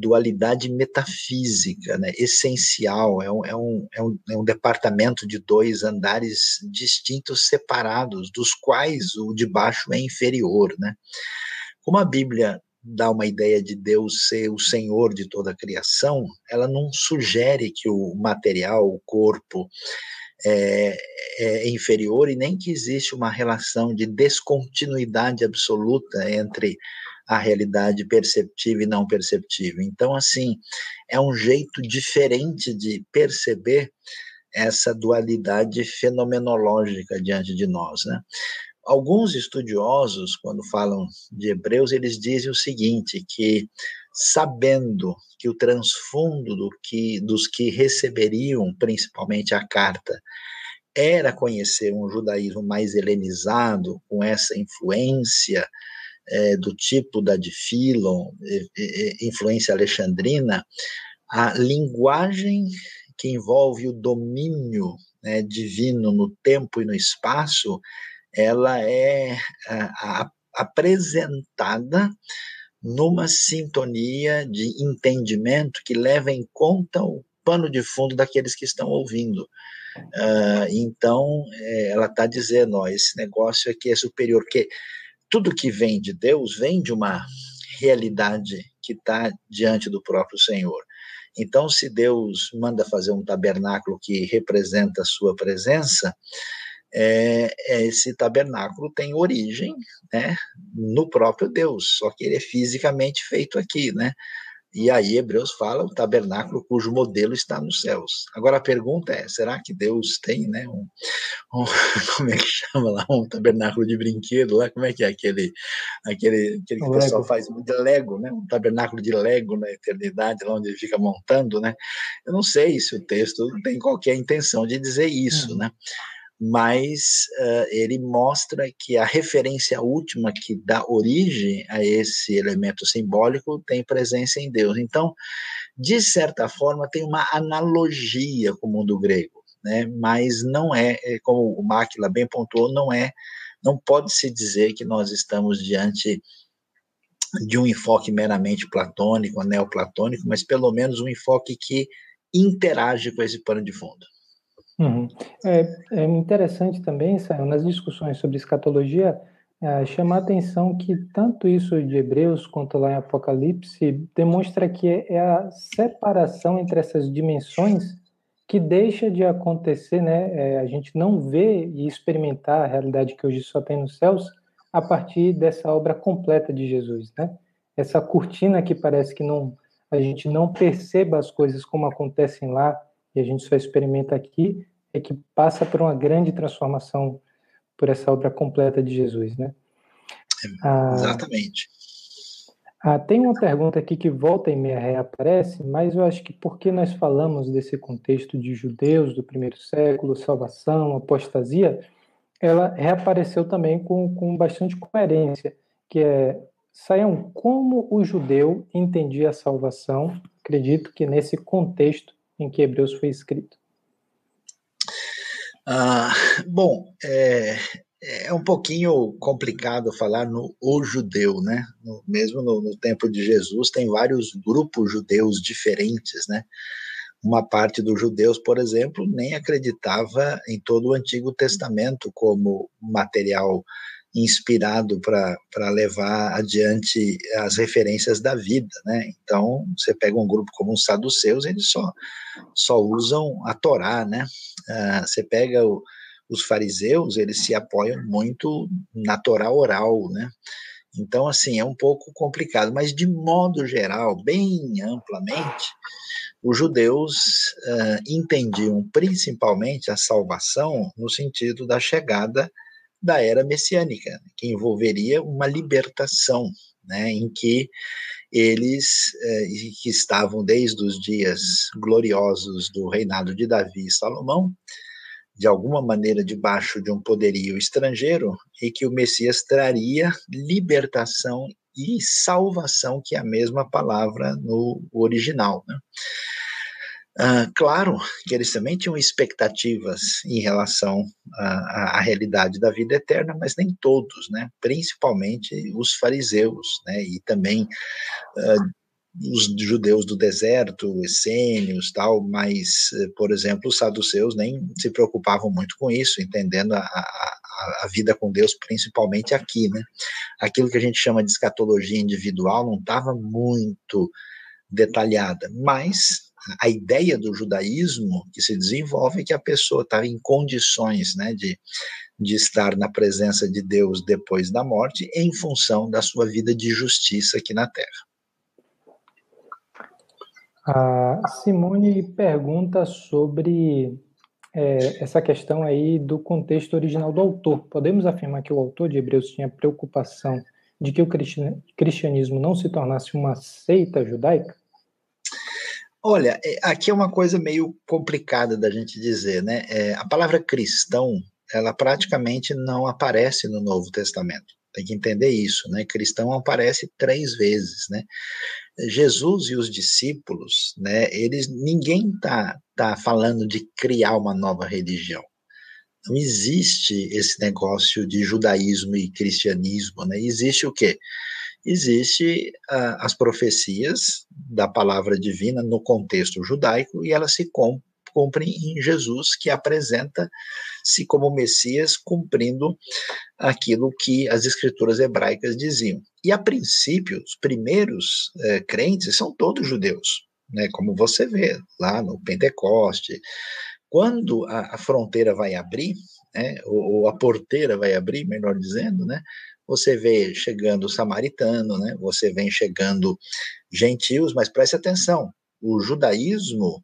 dualidade metafísica, né, essencial, é um, é, um, é, um, é um departamento de dois andares distintos, separados, dos quais o de baixo é inferior. Né? Como a Bíblia dá uma ideia de Deus ser o Senhor de toda a criação, ela não sugere que o material, o corpo, é, é, inferior e nem que existe uma relação de descontinuidade absoluta entre a realidade perceptível e não perceptível. Então, assim, é um jeito diferente de perceber essa dualidade fenomenológica diante de nós, né? Alguns estudiosos, quando falam de Hebreus, eles dizem o seguinte, que sabendo que o transfundo do que, dos que receberiam principalmente a carta era conhecer um judaísmo mais helenizado, com essa influência é, do tipo da de Philon, influência alexandrina, a linguagem que envolve o domínio né, divino no tempo e no espaço, ela é a, a, apresentada numa sintonia de entendimento que leva em conta o pano de fundo daqueles que estão ouvindo. Uh, então, é, ela está dizendo, ó, esse negócio aqui é superior, que tudo que vem de Deus vem de uma realidade que está diante do próprio Senhor. Então, se Deus manda fazer um tabernáculo que representa a sua presença, é, esse tabernáculo tem origem né, no próprio Deus, só que ele é fisicamente feito aqui, né? E aí Hebreus fala o tabernáculo cujo modelo está nos céus. Agora a pergunta é, será que Deus tem, né, um, um, como é que chama lá, um tabernáculo de brinquedo lá, como é que é aquele, aquele, aquele que o, pessoal faz de Lego, né, um tabernáculo de Lego na eternidade, lá onde ele fica montando, né? Eu não sei se o texto tem qualquer intenção de dizer isso, hum. né? Mas uh, ele mostra que a referência última que dá origem a esse elemento simbólico tem presença em Deus. Então, de certa forma, tem uma analogia com o mundo grego, né? mas não é, é como o Máquila bem pontuou, não é, não pode se dizer que nós estamos diante de um enfoque meramente platônico, neoplatônico, mas pelo menos um enfoque que interage com esse pano de fundo. Uhum. É, é, interessante também, Saio, nas discussões sobre escatologia, é, chamar a atenção que tanto isso de Hebreus quanto lá em Apocalipse demonstra que é, é a separação entre essas dimensões que deixa de acontecer, né? É, a gente não vê e experimentar a realidade que hoje só tem nos céus a partir dessa obra completa de Jesus, né? Essa cortina que parece que não a gente não perceba as coisas como acontecem lá e a gente só experimenta aqui, é que passa por uma grande transformação por essa obra completa de Jesus, né? Ah, Exatamente. Ah, tem uma pergunta aqui que volta e meia reaparece, mas eu acho que porque nós falamos desse contexto de judeus do primeiro século, salvação, apostasia, ela reapareceu também com, com bastante coerência, que é, Saiam, como o judeu entendia a salvação, acredito que nesse contexto em que Hebreus foi escrito. Ah, bom, é, é um pouquinho complicado falar no o judeu, né? No, mesmo no, no, tempo de Jesus, tem vários grupos judeus diferentes, né? Uma parte dos judeus, por exemplo, nem acreditava em todo o Antigo Testamento como material inspirado para levar adiante as referências da vida, né? Então, você pega um grupo como os saduceus, eles só, só usam a Torá, né? Ah, você pega o, os fariseus, eles se apoiam muito na Torá oral, né? Então, assim, é um pouco complicado, mas de modo geral, bem amplamente, os judeus uh, entendiam principalmente a salvação no sentido da chegada da era messiânica, que envolveria uma libertação, né, em que eles eh, que estavam desde os dias gloriosos do reinado de Davi e Salomão, de alguma maneira debaixo de um poderio estrangeiro, e que o Messias traria libertação e salvação, que é a mesma palavra no original. Né? Uh, claro que eles também tinham expectativas em relação à, à, realidade da vida eterna, mas nem todos, né? principalmente os fariseus, né? e também uh, os judeus do deserto, essênios, tal, mas, por exemplo, os saduceus nem se preocupavam muito com isso, entendendo a, a, a vida com Deus, principalmente aqui. Né? Aquilo que a gente chama de escatologia individual não estava muito detalhada, mas a ideia do judaísmo que se desenvolve é que a pessoa está em condições né, de, de estar na presença de Deus depois da morte, em função da sua vida de justiça aqui na Terra. A Simone pergunta sobre é, essa questão aí do contexto original do autor. Podemos afirmar que o autor de Hebreus tinha preocupação de que o cristianismo não se tornasse uma seita judaica? Olha, é, aqui é uma coisa meio complicada da gente dizer, né? É, a palavra cristão, ela praticamente não aparece no Novo Testamento. Tem que entender isso, né? Cristão aparece três vezes, né? Jesus e os discípulos, né? Eles, ninguém tá tá falando de criar uma nova religião. Não existe esse negócio de judaísmo e cristianismo, né? Existe o quê? Existe uh, as profecias da palavra divina no contexto judaico e elas se cumprem em Jesus, que apresenta-se como Messias, cumprindo aquilo que as escrituras hebraicas diziam. E a princípio, os primeiros uh, crentes são todos judeus, né, como você vê lá no Pentecoste. Quando a, a fronteira vai abrir, né, ou, ou, a porteira vai abrir, melhor dizendo, né, você vê chegando o samaritano, né? Você vem chegando gentios, mas preste atenção, o judaísmo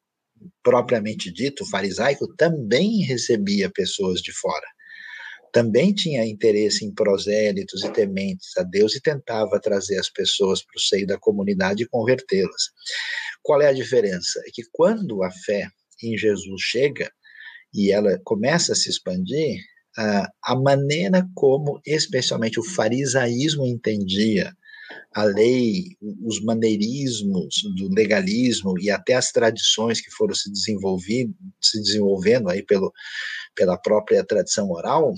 propriamente dito, farisaico, também recebia pessoas de fora. Também tinha interesse em prosélitos e tementes a Deus e tentava trazer as pessoas para o seio da comunidade e convertê-las. Qual é a diferença? É que quando a fé em Jesus chega e ela começa a se expandir, a maneira como, especialmente, o farisaísmo entendia a lei, os maneirismos do legalismo e até as tradições que foram se desenvolvendo, se desenvolvendo aí pelo, pela própria tradição oral,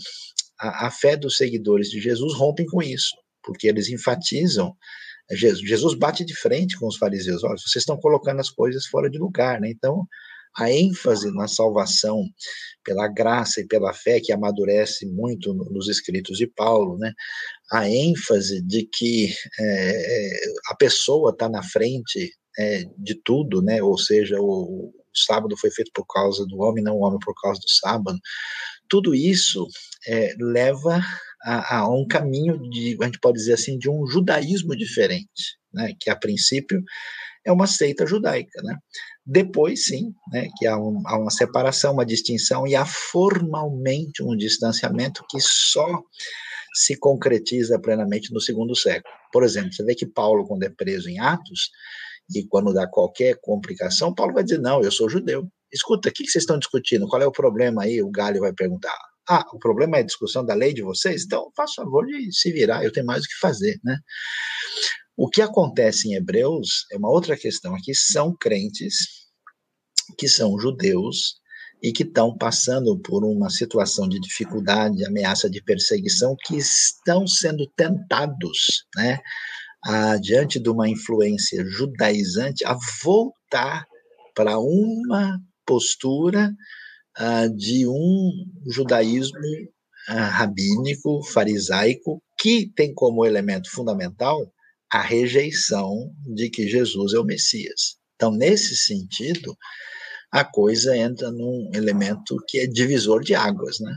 a, a fé dos seguidores de Jesus rompem com isso, porque eles enfatizam Jesus, Jesus bate de frente com os fariseus. Olha, vocês estão colocando as coisas fora de lugar, né? Então, a ênfase na salvação pela graça e pela fé que amadurece muito nos escritos de Paulo, né? A ênfase de que é, a pessoa está na frente é, de tudo, né? Ou seja, o, o sábado foi feito por causa do homem, não o homem por causa do sábado. Tudo isso é, leva a, a, um caminho de, a gente pode dizer assim, de um judaísmo diferente, né? Que a princípio é uma seita judaica, né? Depois, sim, né, que há, um, há uma separação, uma distinção, e há formalmente um distanciamento que só se concretiza plenamente no segundo século. Por exemplo, você vê que Paulo, quando é preso em Atos, e quando dá qualquer complicação, Paulo vai dizer: Não, eu sou judeu. Escuta, o que vocês estão discutindo? Qual é o problema aí? O Galho vai perguntar. Ah, o problema é a discussão da lei de vocês? Então, faça favor de se virar, eu tenho mais o que fazer, né? O que acontece em Hebreus é uma outra questão aqui, são crentes que são judeus e que estão passando por uma situação de dificuldade, ameaça de perseguição, que estão sendo tentados, né, a, diante de uma influência judaizante, a voltar para uma postura uh, de um judaísmo uh, rabínico, farisaico, que tem como elemento fundamental a rejeição de que Jesus é o Messias. Então, nesse sentido, a coisa entra num elemento que é divisor de águas, né?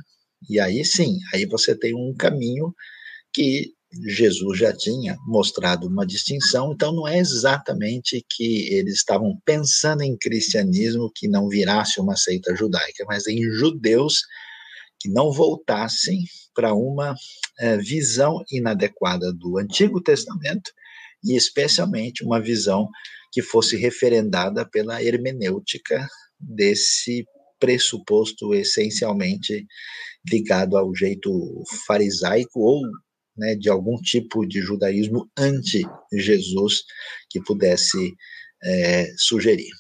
E aí sim, aí você tem um caminho que Jesus já tinha mostrado uma distinção, então não é exatamente que eles estavam pensando em cristianismo que não virasse uma seita judaica, mas em judeus que não voltassem para uma é, visão inadequada do Antigo Testamento e especialmente uma visão que fosse referendada pela hermenêutica desse pressuposto essencialmente ligado ao jeito farisaico ou né, de algum tipo de judaísmo anti-Jesus que pudesse é, sugerir.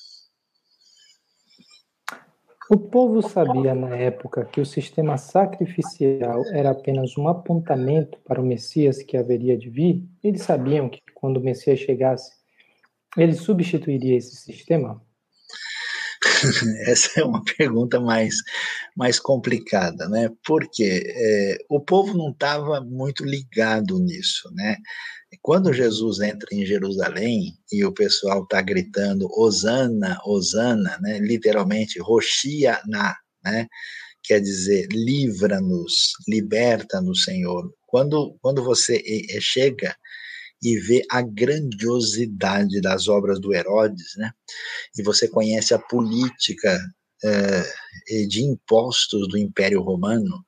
O povo sabia na época que o sistema sacrificial era apenas um apontamento para o Messias que haveria de vir? Eles sabiam que quando o Messias chegasse, ele substituiria esse sistema? Essa é uma pergunta mais, mais complicada, né? Porque é, o povo não estava muito ligado nisso, né? Quando Jesus entra em Jerusalém e o pessoal está gritando Osana, Osana, né? Literalmente, Roxia na, né? Quer dizer, livra-nos, liberta-nos, Senhor. Quando, quando você chega e vê a grandiosidade das obras do Herodes, né? E você conhece a política é, de impostos do Império Romano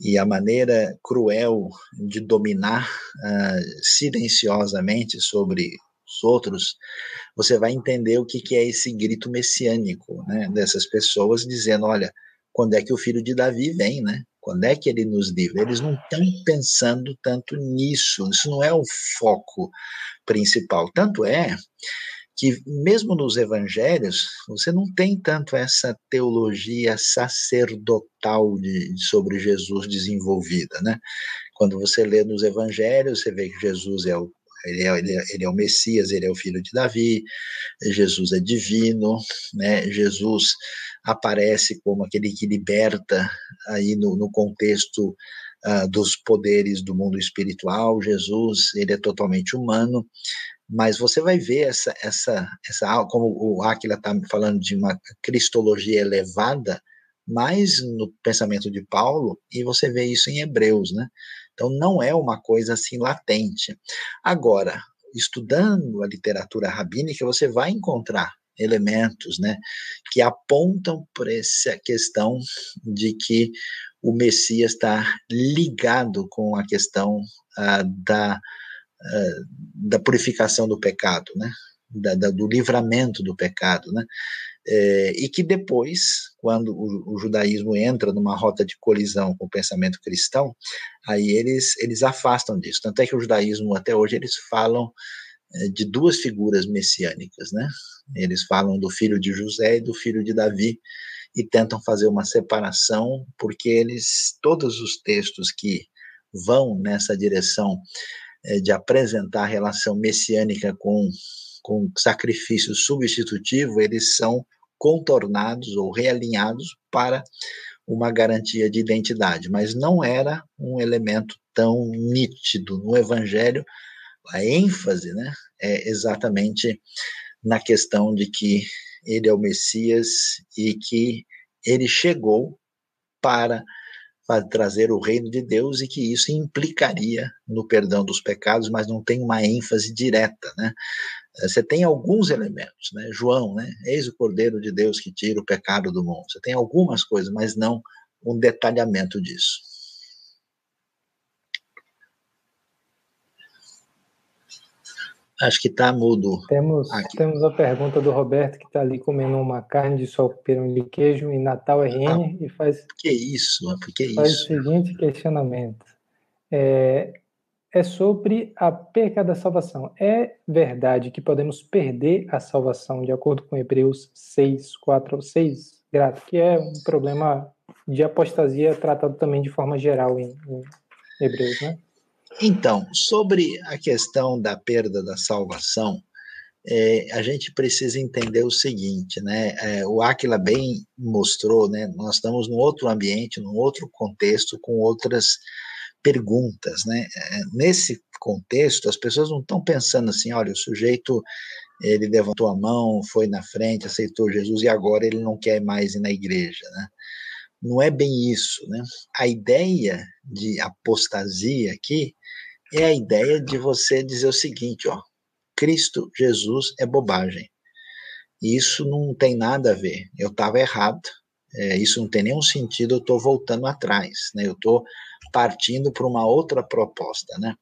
e a maneira cruel de dominar uh, silenciosamente sobre os outros, você vai entender o que, que é esse grito messiânico, né? Dessas pessoas dizendo, olha, quando é que o filho de Davi vem, né? Quando é que ele nos livra? Eles não estão pensando tanto nisso, isso não é o foco principal. Tanto é que, mesmo nos evangelhos, você não tem tanto essa teologia sacerdotal de, sobre Jesus desenvolvida, né? Quando você lê nos evangelhos, você vê que Jesus é o ele é, ele, é, ele é, o Messias, ele é o filho de Davi, Jesus é divino, né? Jesus aparece como aquele que liberta aí no, no contexto uh, dos poderes do mundo espiritual. Jesus, ele é totalmente humano, mas você vai ver essa, essa, essa como o Aquila está falando de uma cristologia elevada, mais no pensamento de Paulo, e você vê isso em Hebreus, né? Então não é uma coisa assim latente. Agora, estudando a literatura rabínica, você vai encontrar elementos, né, que apontam para essa questão de que o Messias está ligado com a questão ah, da, ah, da purificação do pecado, né, da, da, do livramento do pecado, né, é, e que depois, quando o, o, judaísmo entra numa rota de colisão com o pensamento cristão, aí eles, eles afastam disso. Tanto é que o judaísmo, até hoje, eles falam de duas figuras messiânicas, né? Eles falam do filho de José e do filho de Davi e tentam fazer uma separação, porque eles, todos os textos que vão nessa direção é, de apresentar a relação messiânica com com sacrifício substitutivo, eles são contornados ou realinhados para uma garantia de identidade, mas não era um elemento tão nítido no evangelho. A ênfase, né, é exatamente na questão de que ele é o Messias e que ele chegou para para trazer o reino de Deus e que isso implicaria no perdão dos pecados, mas não tem uma ênfase direta, né? Eh, você tem alguns elementos, né? João, né? Eis o Cordeiro de Deus que tira o pecado do mundo. Você tem algumas coisas, mas não um detalhamento disso. Acho que está mudo. Temos, temos a pergunta do Roberto, que está ali comendo uma carne de sol peru de queijo em Natal RN ah, e faz. Que isso, que faz isso? o seguinte questionamento. É, é sobre a perca da salvação. É verdade que podemos perder a salvação, de acordo com Hebreus 6, 4 ou 6, grato, que é um problema de apostasia tratado também de forma geral em, em Hebreus, né? Então, sobre a questão da perda da salvação, é, a gente precisa entender o seguinte, né? É, o Aquila bem mostrou, né? Nós estamos num outro ambiente, num outro contexto, com outras perguntas, né? É, nesse contexto, as pessoas não estão pensando assim, olha, o sujeito ele levantou a mão, foi na frente, aceitou Jesus e agora ele não quer mais ir na igreja, né? Não é bem isso, né? A ideia de apostasia aqui é a ideia de você dizer o seguinte, ó, Cristo Jesus é bobagem. Isso não tem nada a ver. Eu estava errado. É, isso não tem nenhum sentido. Eu estou voltando atrás, né? Eu estou partindo para uma outra proposta, né?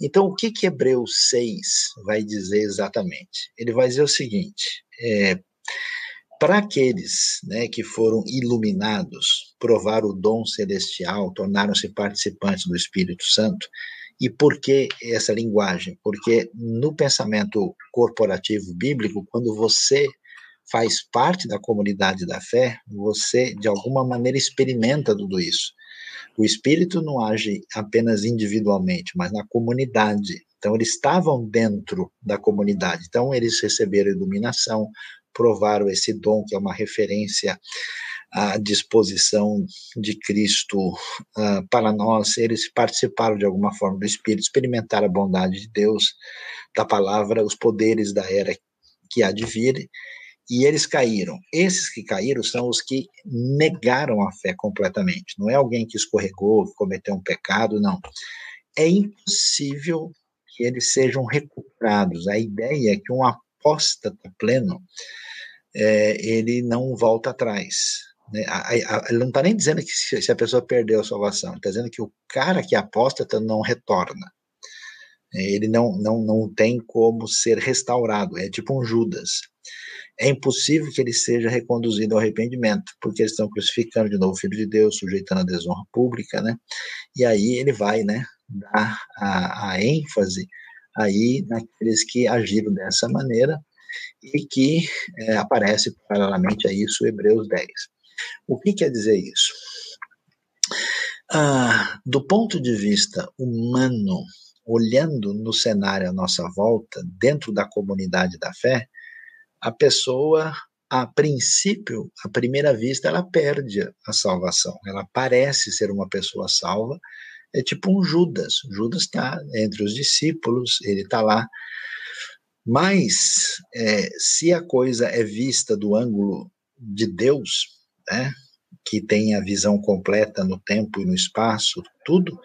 Então, o que que Hebreus 6 vai dizer exatamente? Ele vai dizer o seguinte: é, para aqueles né, que foram iluminados, provaram o dom celestial, tornaram-se participantes do Espírito Santo, e por que essa linguagem? Porque no pensamento corporativo bíblico, quando você faz parte da comunidade da fé, você de alguma maneira experimenta tudo isso. O espírito não age apenas individualmente, mas na comunidade. Então eles estavam dentro da comunidade. Então eles receberam iluminação, provaram esse dom que é uma referência à disposição de Cristo uh, para nós, eles participaram de alguma forma do Espírito, experimentaram a bondade de Deus, da palavra, os poderes da era que há de vir, e eles caíram. Esses que caíram são os que negaram a fé completamente. Não é alguém que escorregou, que cometeu um pecado, não. É impossível que eles sejam recuperados. A ideia é que um apóstata pleno, é, ele não volta atrás. Né? Ele não está nem dizendo que se a pessoa perdeu a salvação, está dizendo que o cara que apóstata não retorna. Ele não, não, não tem como ser restaurado, é tipo um Judas. É impossível que ele seja reconduzido ao arrependimento, porque eles estão crucificando de novo o Filho de Deus, sujeitando a desonra pública, né? E aí ele vai, né, dar a, a ênfase aí naqueles que agiram dessa maneira e que é, aparece paralelamente a isso Hebreus 10. O que quer dizer isso? Ah, do ponto de vista humano, olhando no cenário à nossa volta, dentro da comunidade da fé, a pessoa, a princípio, à primeira vista, ela perde a salvação. Ela parece ser uma pessoa salva, é tipo um Judas. Judas está entre os discípulos, ele está lá. Mas, é, se a coisa é vista do ângulo de Deus, né, que tem a visão completa no tempo e no espaço, tudo,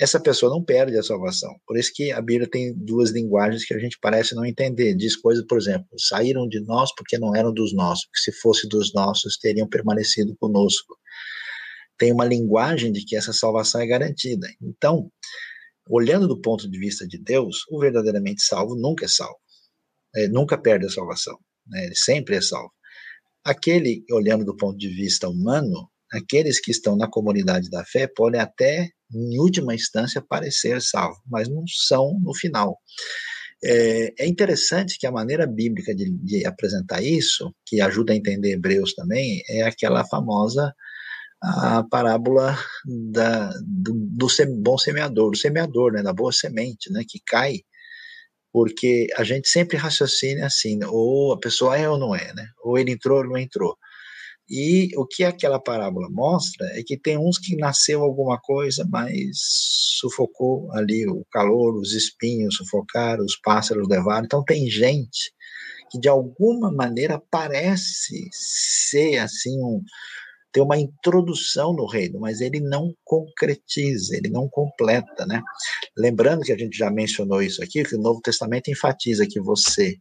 essa pessoa não perde a salvação. Por isso que a Bíblia tem duas linguagens que a gente parece não entender. Diz coisas, por exemplo, saíram de nós porque não eram dos nossos, porque se fosse dos nossos, teriam permanecido conosco. Tem uma linguagem de que essa salvação é garantida. Então, olhando do ponto de vista de Deus, o verdadeiramente salvo nunca é salvo. Ele nunca perde a salvação. Né? Ele sempre é salvo. Aquele, olhando do ponto de vista humano, aqueles que estão na comunidade da fé podem até, em última instância, parecer salvos, mas não são no final. É, é interessante que a maneira bíblica de, de, apresentar isso, que ajuda a entender Hebreus também, é aquela famosa a parábola da, do, do bom semeador, do semeador, né, da boa semente, né, que cai porque a gente sempre raciocina assim, né? ou a pessoa é ou não é, né? Ou ele entrou ou não entrou. E o que aquela parábola mostra é que tem uns que nasceu alguma coisa, mas sufocou ali o calor, os espinhos sufocaram, os pássaros levaram. Então tem gente que de alguma maneira parece ser assim um, ter uma introdução no reino, mas ele não concretiza, ele não completa, né? Lembrando que a gente já mencionou isso aqui, que o Novo Testamento enfatiza que você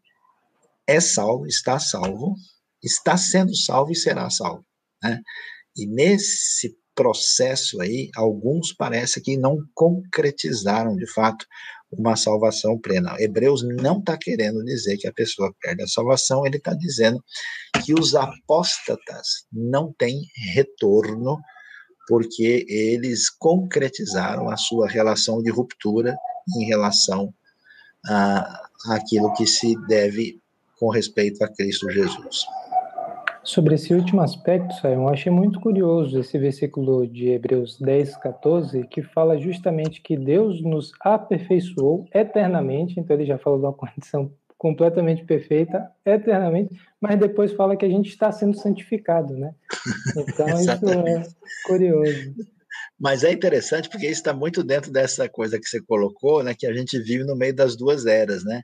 é salvo, está salvo, está sendo salvo e será salvo, né? E nesse processo aí, alguns parece que não concretizaram de fato uma salvação plena. Hebreus não está querendo dizer que a pessoa perde a salvação, ele está dizendo que os apóstatas não têm retorno porque eles concretizaram a sua relação de ruptura em relação a aquilo que se deve com respeito a Cristo Jesus. Sobre esse último aspecto, eu achei muito curioso esse versículo de Hebreus 10, 14, que fala justamente que Deus nos aperfeiçoou eternamente, então ele já falou de uma condição completamente perfeita, eternamente, mas depois fala que a gente está sendo santificado, né? Então isso é curioso. Mas é interessante porque isso está muito dentro dessa coisa que você colocou, né? Que a gente vive no meio das duas eras, né?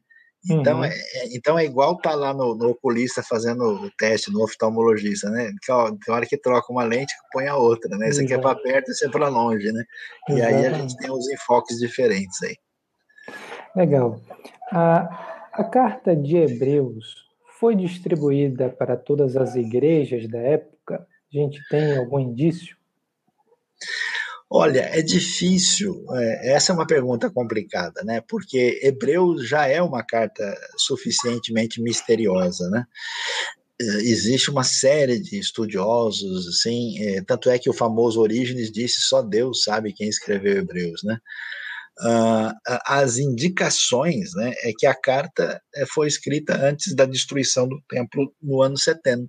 Então, uhum. é, é então é igual estar tá lá no, no, oculista fazendo o teste, no oftalmologista, né? Que, ó, tem hora que troca uma lente põe a outra, né? Esse aqui é para perto e esse é para longe, né? E Exatamente. aí a gente tem os enfoques diferentes aí. Legal. A, a carta de Hebreus foi distribuída para todas as igrejas da época? A gente tem algum indício? Olha, é difícil, é, essa é uma pergunta complicada, né? Porque Hebreus já é uma carta suficientemente misteriosa, né? É, existe uma série de estudiosos, assim, é, tanto é que o famoso Orígenes disse só Deus sabe quem escreveu Hebreus, né? Uh, as indicações né, é que a carta é, foi escrita antes da destruição do templo no ano 70.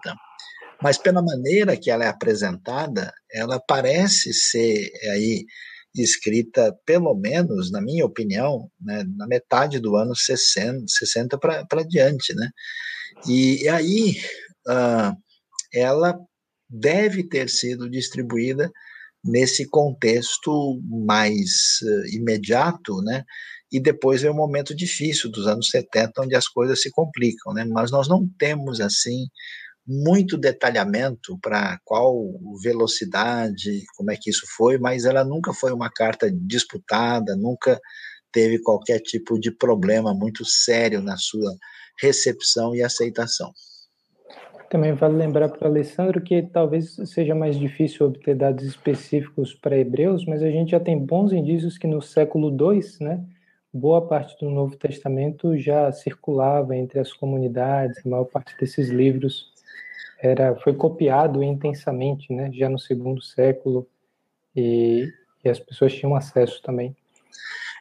Mas pela maneira que ela é apresentada, ela parece ser aí escrita, pelo menos, na minha opinião, né, na metade do ano 60, 60 para diante. Né? E, aí uh, ela deve ter sido distribuída nesse contexto mais uh, imediato, né? E depois vem o momento difícil dos anos 70, onde as coisas se complicam, né? Mas nós não temos assim muito detalhamento para qual velocidade, como é que isso foi, mas ela nunca foi uma carta disputada, nunca teve qualquer tipo de problema muito sério na sua recepção e aceitação. Também vale lembrar para o Alessandro que talvez seja mais difícil obter dados específicos para Hebreus, mas a gente já tem bons indícios que no século II, né, boa parte do Novo Testamento já circulava entre as comunidades, a maior parte desses livros era foi copiado intensamente, né, já no segundo século e, e as pessoas tinham acesso também.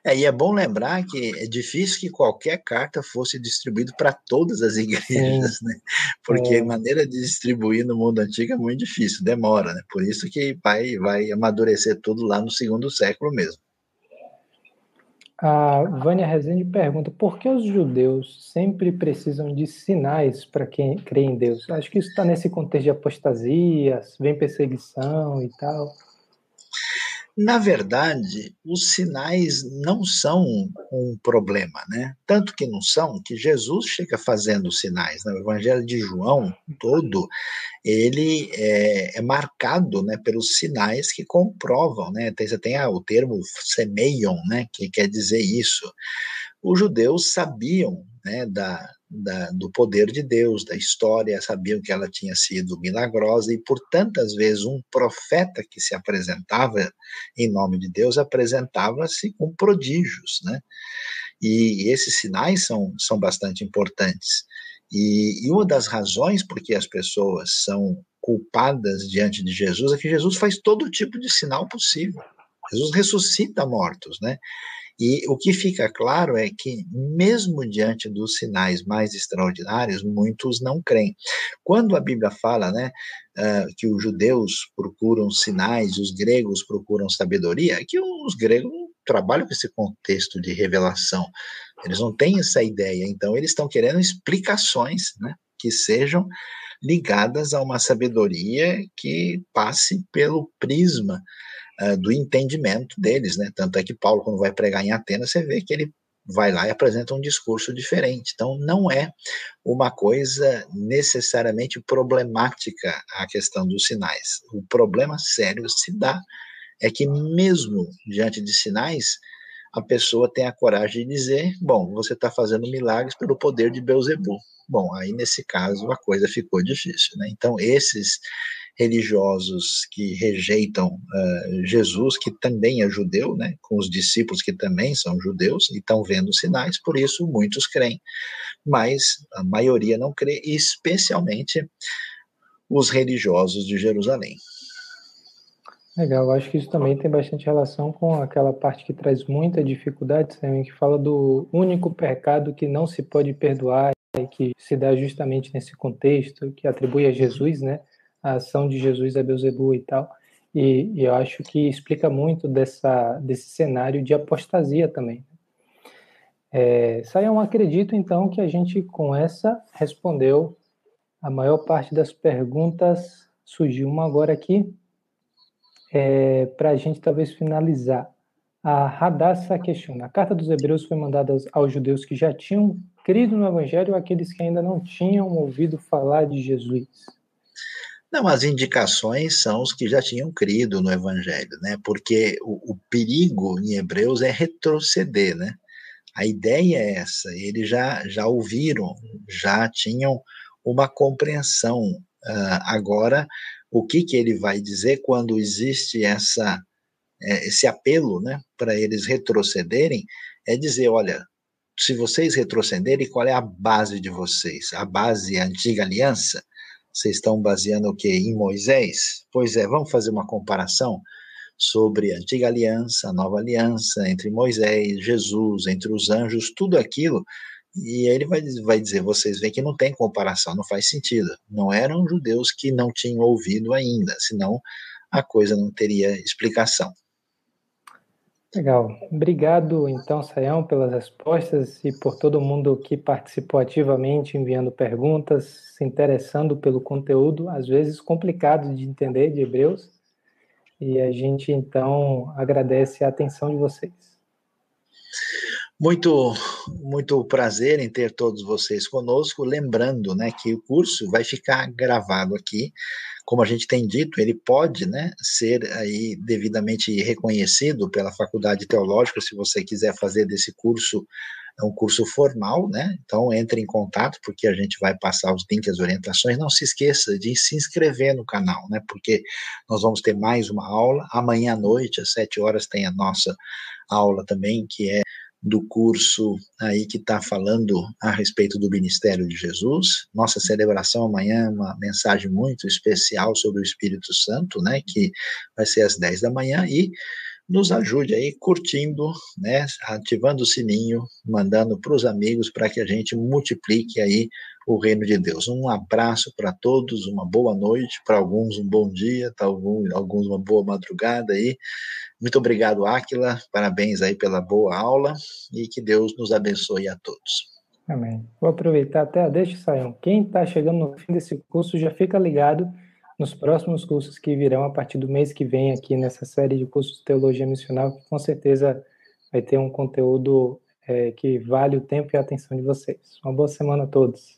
É, e é bom lembrar que é difícil que qualquer carta fosse distribuída para todas as igrejas, Sim. né? Porque é. a maneira de distribuir no mundo antigo é muito difícil, demora, né? Por isso que vai, vai amadurecer tudo lá no segundo século mesmo. A Vânia Rezende pergunta: por que os judeus sempre precisam de sinais para quem crê em Deus? Acho que isso está nesse contexto de apostasias, vem perseguição e tal. Na verdade, os sinais não são um problema, né? Tanto que não são, que Jesus chega fazendo sinais. Né? O Evangelho de João todo, ele é, é marcado né, pelos sinais que comprovam, né? Tem, você tem ah, o termo semeion, né? Que quer dizer isso. Os judeus sabiam né, da, da, do poder de Deus, da história, sabiam que ela tinha sido milagrosa e por tantas vezes um profeta que se apresentava em nome de Deus apresentava-se com prodígios, né? E esses sinais são, são bastante importantes. E, e uma das razões por que as pessoas são culpadas diante de Jesus é que Jesus faz todo tipo de sinal possível. Jesus ressuscita mortos, né? E o que fica claro é que, mesmo diante dos sinais mais extraordinários, muitos não creem. Quando a Bíblia fala né, uh, que os judeus procuram sinais, os gregos procuram sabedoria, é que os gregos trabalham com esse contexto de revelação. Eles não têm essa ideia, então eles estão querendo explicações né, que sejam ligadas a uma sabedoria que passe pelo prisma uh, do entendimento deles, né? Tanto é que Paulo, quando vai pregar em Atenas, você vê que ele vai lá e apresenta um discurso diferente. Então, não é uma coisa necessariamente problemática a questão dos sinais. O problema sério se dá é que, mesmo diante de sinais, a pessoa tem a coragem de dizer: bom, você está fazendo milagres pelo poder de Beuzebu. Bom, aí nesse caso a coisa ficou difícil. Né? Então, esses religiosos que rejeitam uh, Jesus, que também é judeu, né, com os discípulos que também são judeus e estão vendo sinais, por isso muitos creem, mas a maioria não crê, especialmente os religiosos de Jerusalém. Legal, acho que isso também tem bastante relação com aquela parte que traz muita dificuldade, também, que fala do único pecado que não se pode perdoar e que se dá justamente nesse contexto, que atribui a Jesus, né? A ação de Jesus a Beuzebu e tal. E, e, eu acho que explica muito dessa, desse cenário de apostasia também. É, Saião, acredito então que a gente com essa respondeu a maior parte das perguntas. Surgiu uma agora aqui, é, para a gente talvez finalizar. A Radassa questiona: a carta dos Hebreus foi mandada aos, aos judeus que já tinham crido no Evangelho aqueles que ainda não tinham ouvido falar de Jesus? Não, as indicações são os que já tinham crido no Evangelho, né? Porque o, o perigo em Hebreus é retroceder, né? A ideia é essa. Eles já já ouviram, já tinham uma compreensão. Uh, agora, o que que ele vai dizer quando existe essa é, esse apelo, né, para eles retrocederem? É dizer, olha, se vocês retrocederem, qual é a base de vocês? A base é a antiga aliança? Vocês estão baseando o quê? Em Moisés? Pois é, vamos fazer uma comparação sobre a antiga aliança, a nova aliança, entre Moisés, Jesus, entre os anjos, tudo aquilo. E ele vai, vai dizer: vocês veem que não tem comparação, não faz sentido. Não eram judeus que não tinham ouvido ainda, senão a coisa não teria explicação. Legal. Obrigado, então, Sayão, pelas respostas e por todo mundo que participou ativamente, enviando perguntas, se interessando pelo conteúdo, às vezes complicado de entender, de Hebreus. E a gente, então, agradece a atenção de vocês. Muito, muito prazer em ter todos vocês conosco. Lembrando, né, que o curso vai ficar gravado aqui. Como a gente tem dito, ele pode, né, ser aí devidamente reconhecido pela Faculdade Teológica, se você quiser fazer desse curso é um curso formal, né? Então entre em contato porque a gente vai passar os links, as orientações. Não se esqueça de se inscrever no canal, né? Porque nós vamos ter mais uma aula amanhã à noite às sete horas tem a nossa aula também que é do curso aí que está falando a respeito do ministério de Jesus. Nossa celebração amanhã é uma mensagem muito especial sobre o Espírito Santo, né, que vai ser às 10 da manhã e nos ajude aí curtindo, né, ativando o sininho, mandando para os amigos para que a gente multiplique aí o reino de Deus. Um abraço para todos, uma boa noite, para alguns um bom dia, para alguns uma boa madrugada aí. Muito obrigado, Áquila. Parabéns aí pela boa aula e que Deus nos abençoe a todos. Amém. Vou aproveitar até, deixa Saião. Quem está chegando no fim desse curso já fica ligado nos próximos cursos que virão a partir do mês que vem aqui nessa série de cursos de Teologia Missional, que com certeza vai ter um conteúdo é, que vale o tempo e a atenção de vocês. Uma boa semana a todos.